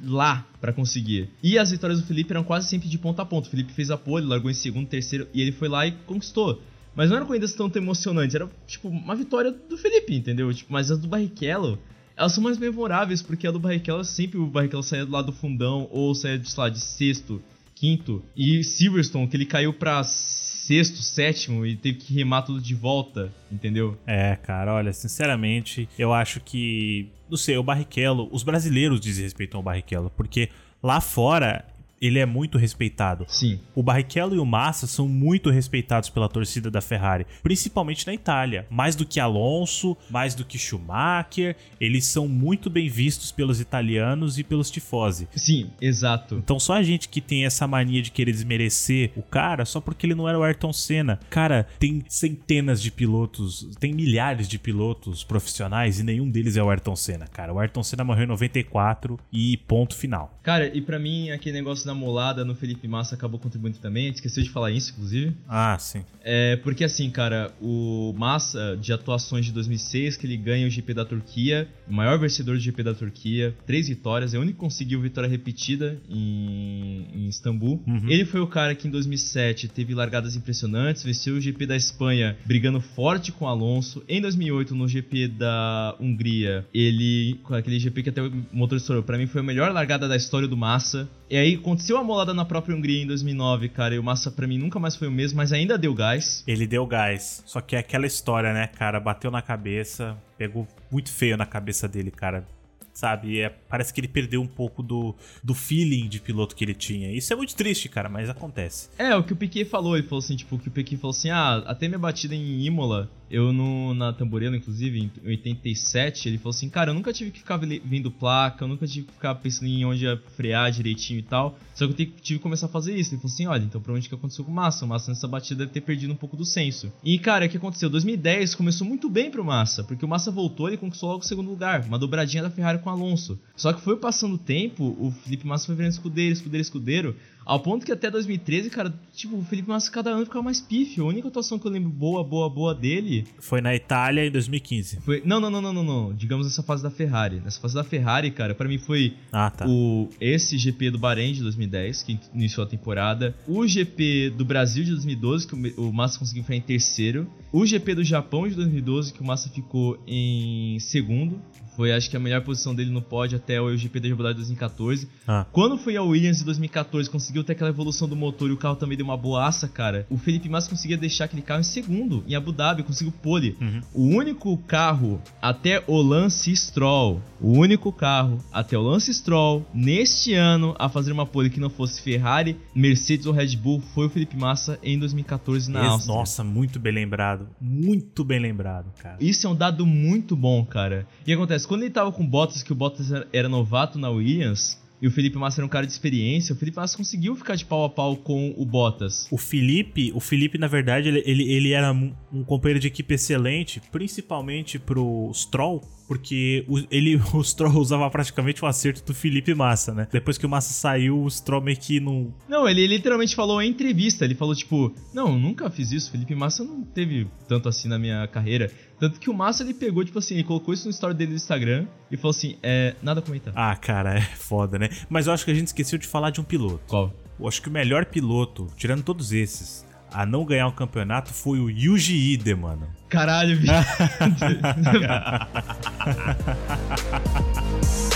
lá pra conseguir. E as vitórias do Felipe eram quase sempre de ponta a ponta. O Felipe fez a pole, largou em segundo, terceiro e ele foi lá e conquistou. Mas não eram corridas tanto emocionantes, era tipo uma vitória do Felipe, entendeu? Tipo, mas as do Barrichello, elas são mais memoráveis, porque a do Barrichello sempre o Barrichello saía do lado do fundão ou saía de, sei lá, de sexto, quinto. E Silverstone, que ele caiu pra sexto, sétimo e teve que remar tudo de volta, entendeu? É, cara, olha, sinceramente, eu acho que. Não sei, o Barrichello, os brasileiros desrespeitam o Barrichello, porque lá fora ele é muito respeitado. Sim. O Barrichello e o Massa são muito respeitados pela torcida da Ferrari, principalmente na Itália. Mais do que Alonso, mais do que Schumacher, eles são muito bem vistos pelos italianos e pelos tifosi. Sim, exato. Então só a gente que tem essa mania de querer desmerecer o cara só porque ele não era o Ayrton Senna. Cara, tem centenas de pilotos, tem milhares de pilotos profissionais e nenhum deles é o Ayrton Senna, cara. O Ayrton Senna morreu em 94 e ponto final. Cara, e pra mim aquele negócio da molada no Felipe Massa acabou contribuindo também. Esqueceu de falar isso, inclusive. Ah, sim. É, porque assim, cara, o Massa de atuações de 2006, que ele ganha o GP da Turquia, o maior vencedor do GP da Turquia, três vitórias, é o único que conseguiu vitória repetida em, em Istambul. Uhum. Ele foi o cara que em 2007 teve largadas impressionantes, venceu o GP da Espanha brigando forte com o Alonso. Em 2008, no GP da Hungria, ele, com aquele GP que até o motor estourou, pra mim foi a melhor largada da história do Massa. E aí aconteceu a molada na própria Hungria em 2009, cara, e o Massa pra mim nunca mais foi o mesmo, mas ainda deu gás. Ele deu gás. Só que é aquela história, né, cara? Bateu na cabeça, pegou muito feio na cabeça dele, cara. Sabe? É, parece que ele perdeu um pouco do, do feeling de piloto que ele tinha. Isso é muito triste, cara, mas acontece. É, o que o Piquet falou, ele falou assim, tipo, que o Piquet falou assim, ah, até minha batida em Imola, eu no, na Tamborela, inclusive, em 87, ele falou assim, cara, eu nunca tive que ficar vendo placa, eu nunca tive que ficar pensando em onde ia frear direitinho e tal, só que eu tive que começar a fazer isso. Ele falou assim, olha, então provavelmente o que aconteceu com o Massa? O Massa nessa batida deve ter perdido um pouco do senso. E, cara, o que aconteceu? 2010 começou muito bem pro Massa, porque o Massa voltou, ele conquistou logo o segundo lugar, uma dobradinha da Ferrari com o Alonso. Só que foi passando o tempo, o Felipe Massa foi virando escudeiro, escudeiro, escudeiro, ao ponto que até 2013, cara, tipo, o Felipe Massa cada ano ficava mais pífio. A única atuação que eu lembro boa, boa, boa dele Foi na Itália em 2015. foi. Não, não, não, não, não, não. Digamos nessa fase da Ferrari. Nessa fase da Ferrari, cara, pra mim foi Ah, tá. o esse GP do Bahrein de 2010, que iniciou a temporada. O GP do Brasil de 2012, que o Massa conseguiu ficar em terceiro. O GP do Japão de 2012, que o Massa ficou em segundo. Foi, acho que, a melhor posição dele no pódio até o GP da Abu Dhabi de 2014. Ah. Quando foi a Williams em 2014, conseguiu ter aquela evolução do motor e o carro também deu uma boaça, cara. O Felipe Massa conseguia deixar aquele carro em segundo, em Abu Dhabi, conseguiu pole. Uhum. O único carro até o Lance Stroll, o único carro até o Lance Stroll neste ano a fazer uma pole que não fosse Ferrari, Mercedes ou Red Bull foi o Felipe Massa em 2014 na Áustria. Nossa, muito bem lembrado. Muito bem lembrado, cara. Isso é um dado muito bom, cara. E o que acontece? Quando ele tava com o Bottas, que o Bottas era- novato na Williams, e o Felipe Massa era um cara de experiência, o Felipe Massa conseguiu ficar de pau a pau com o Bottas. O Felipe, o Felipe, na verdade, ele, ele, ele era um companheiro de equipe excelente, principalmente pro Stroll, porque ele, o Stroll usava praticamente o acerto do Felipe Massa, né? Depois que o Massa saiu, o Stroll meio que não. Não, ele literalmente falou em entrevista, ele falou tipo, não, eu nunca fiz isso, Felipe Massa não teve tanto assim na minha carreira. Tanto que o Massa ele pegou, tipo assim, ele colocou isso no story dele do Instagram e falou assim, é, nada a comentar. Ah, cara, é foda, né? Mas eu acho que a gente esqueceu de falar de um piloto. Qual? Eu acho que o melhor piloto, tirando todos esses, a não ganhar o campeonato foi o Yuji Ide, mano. Caralho, bicho.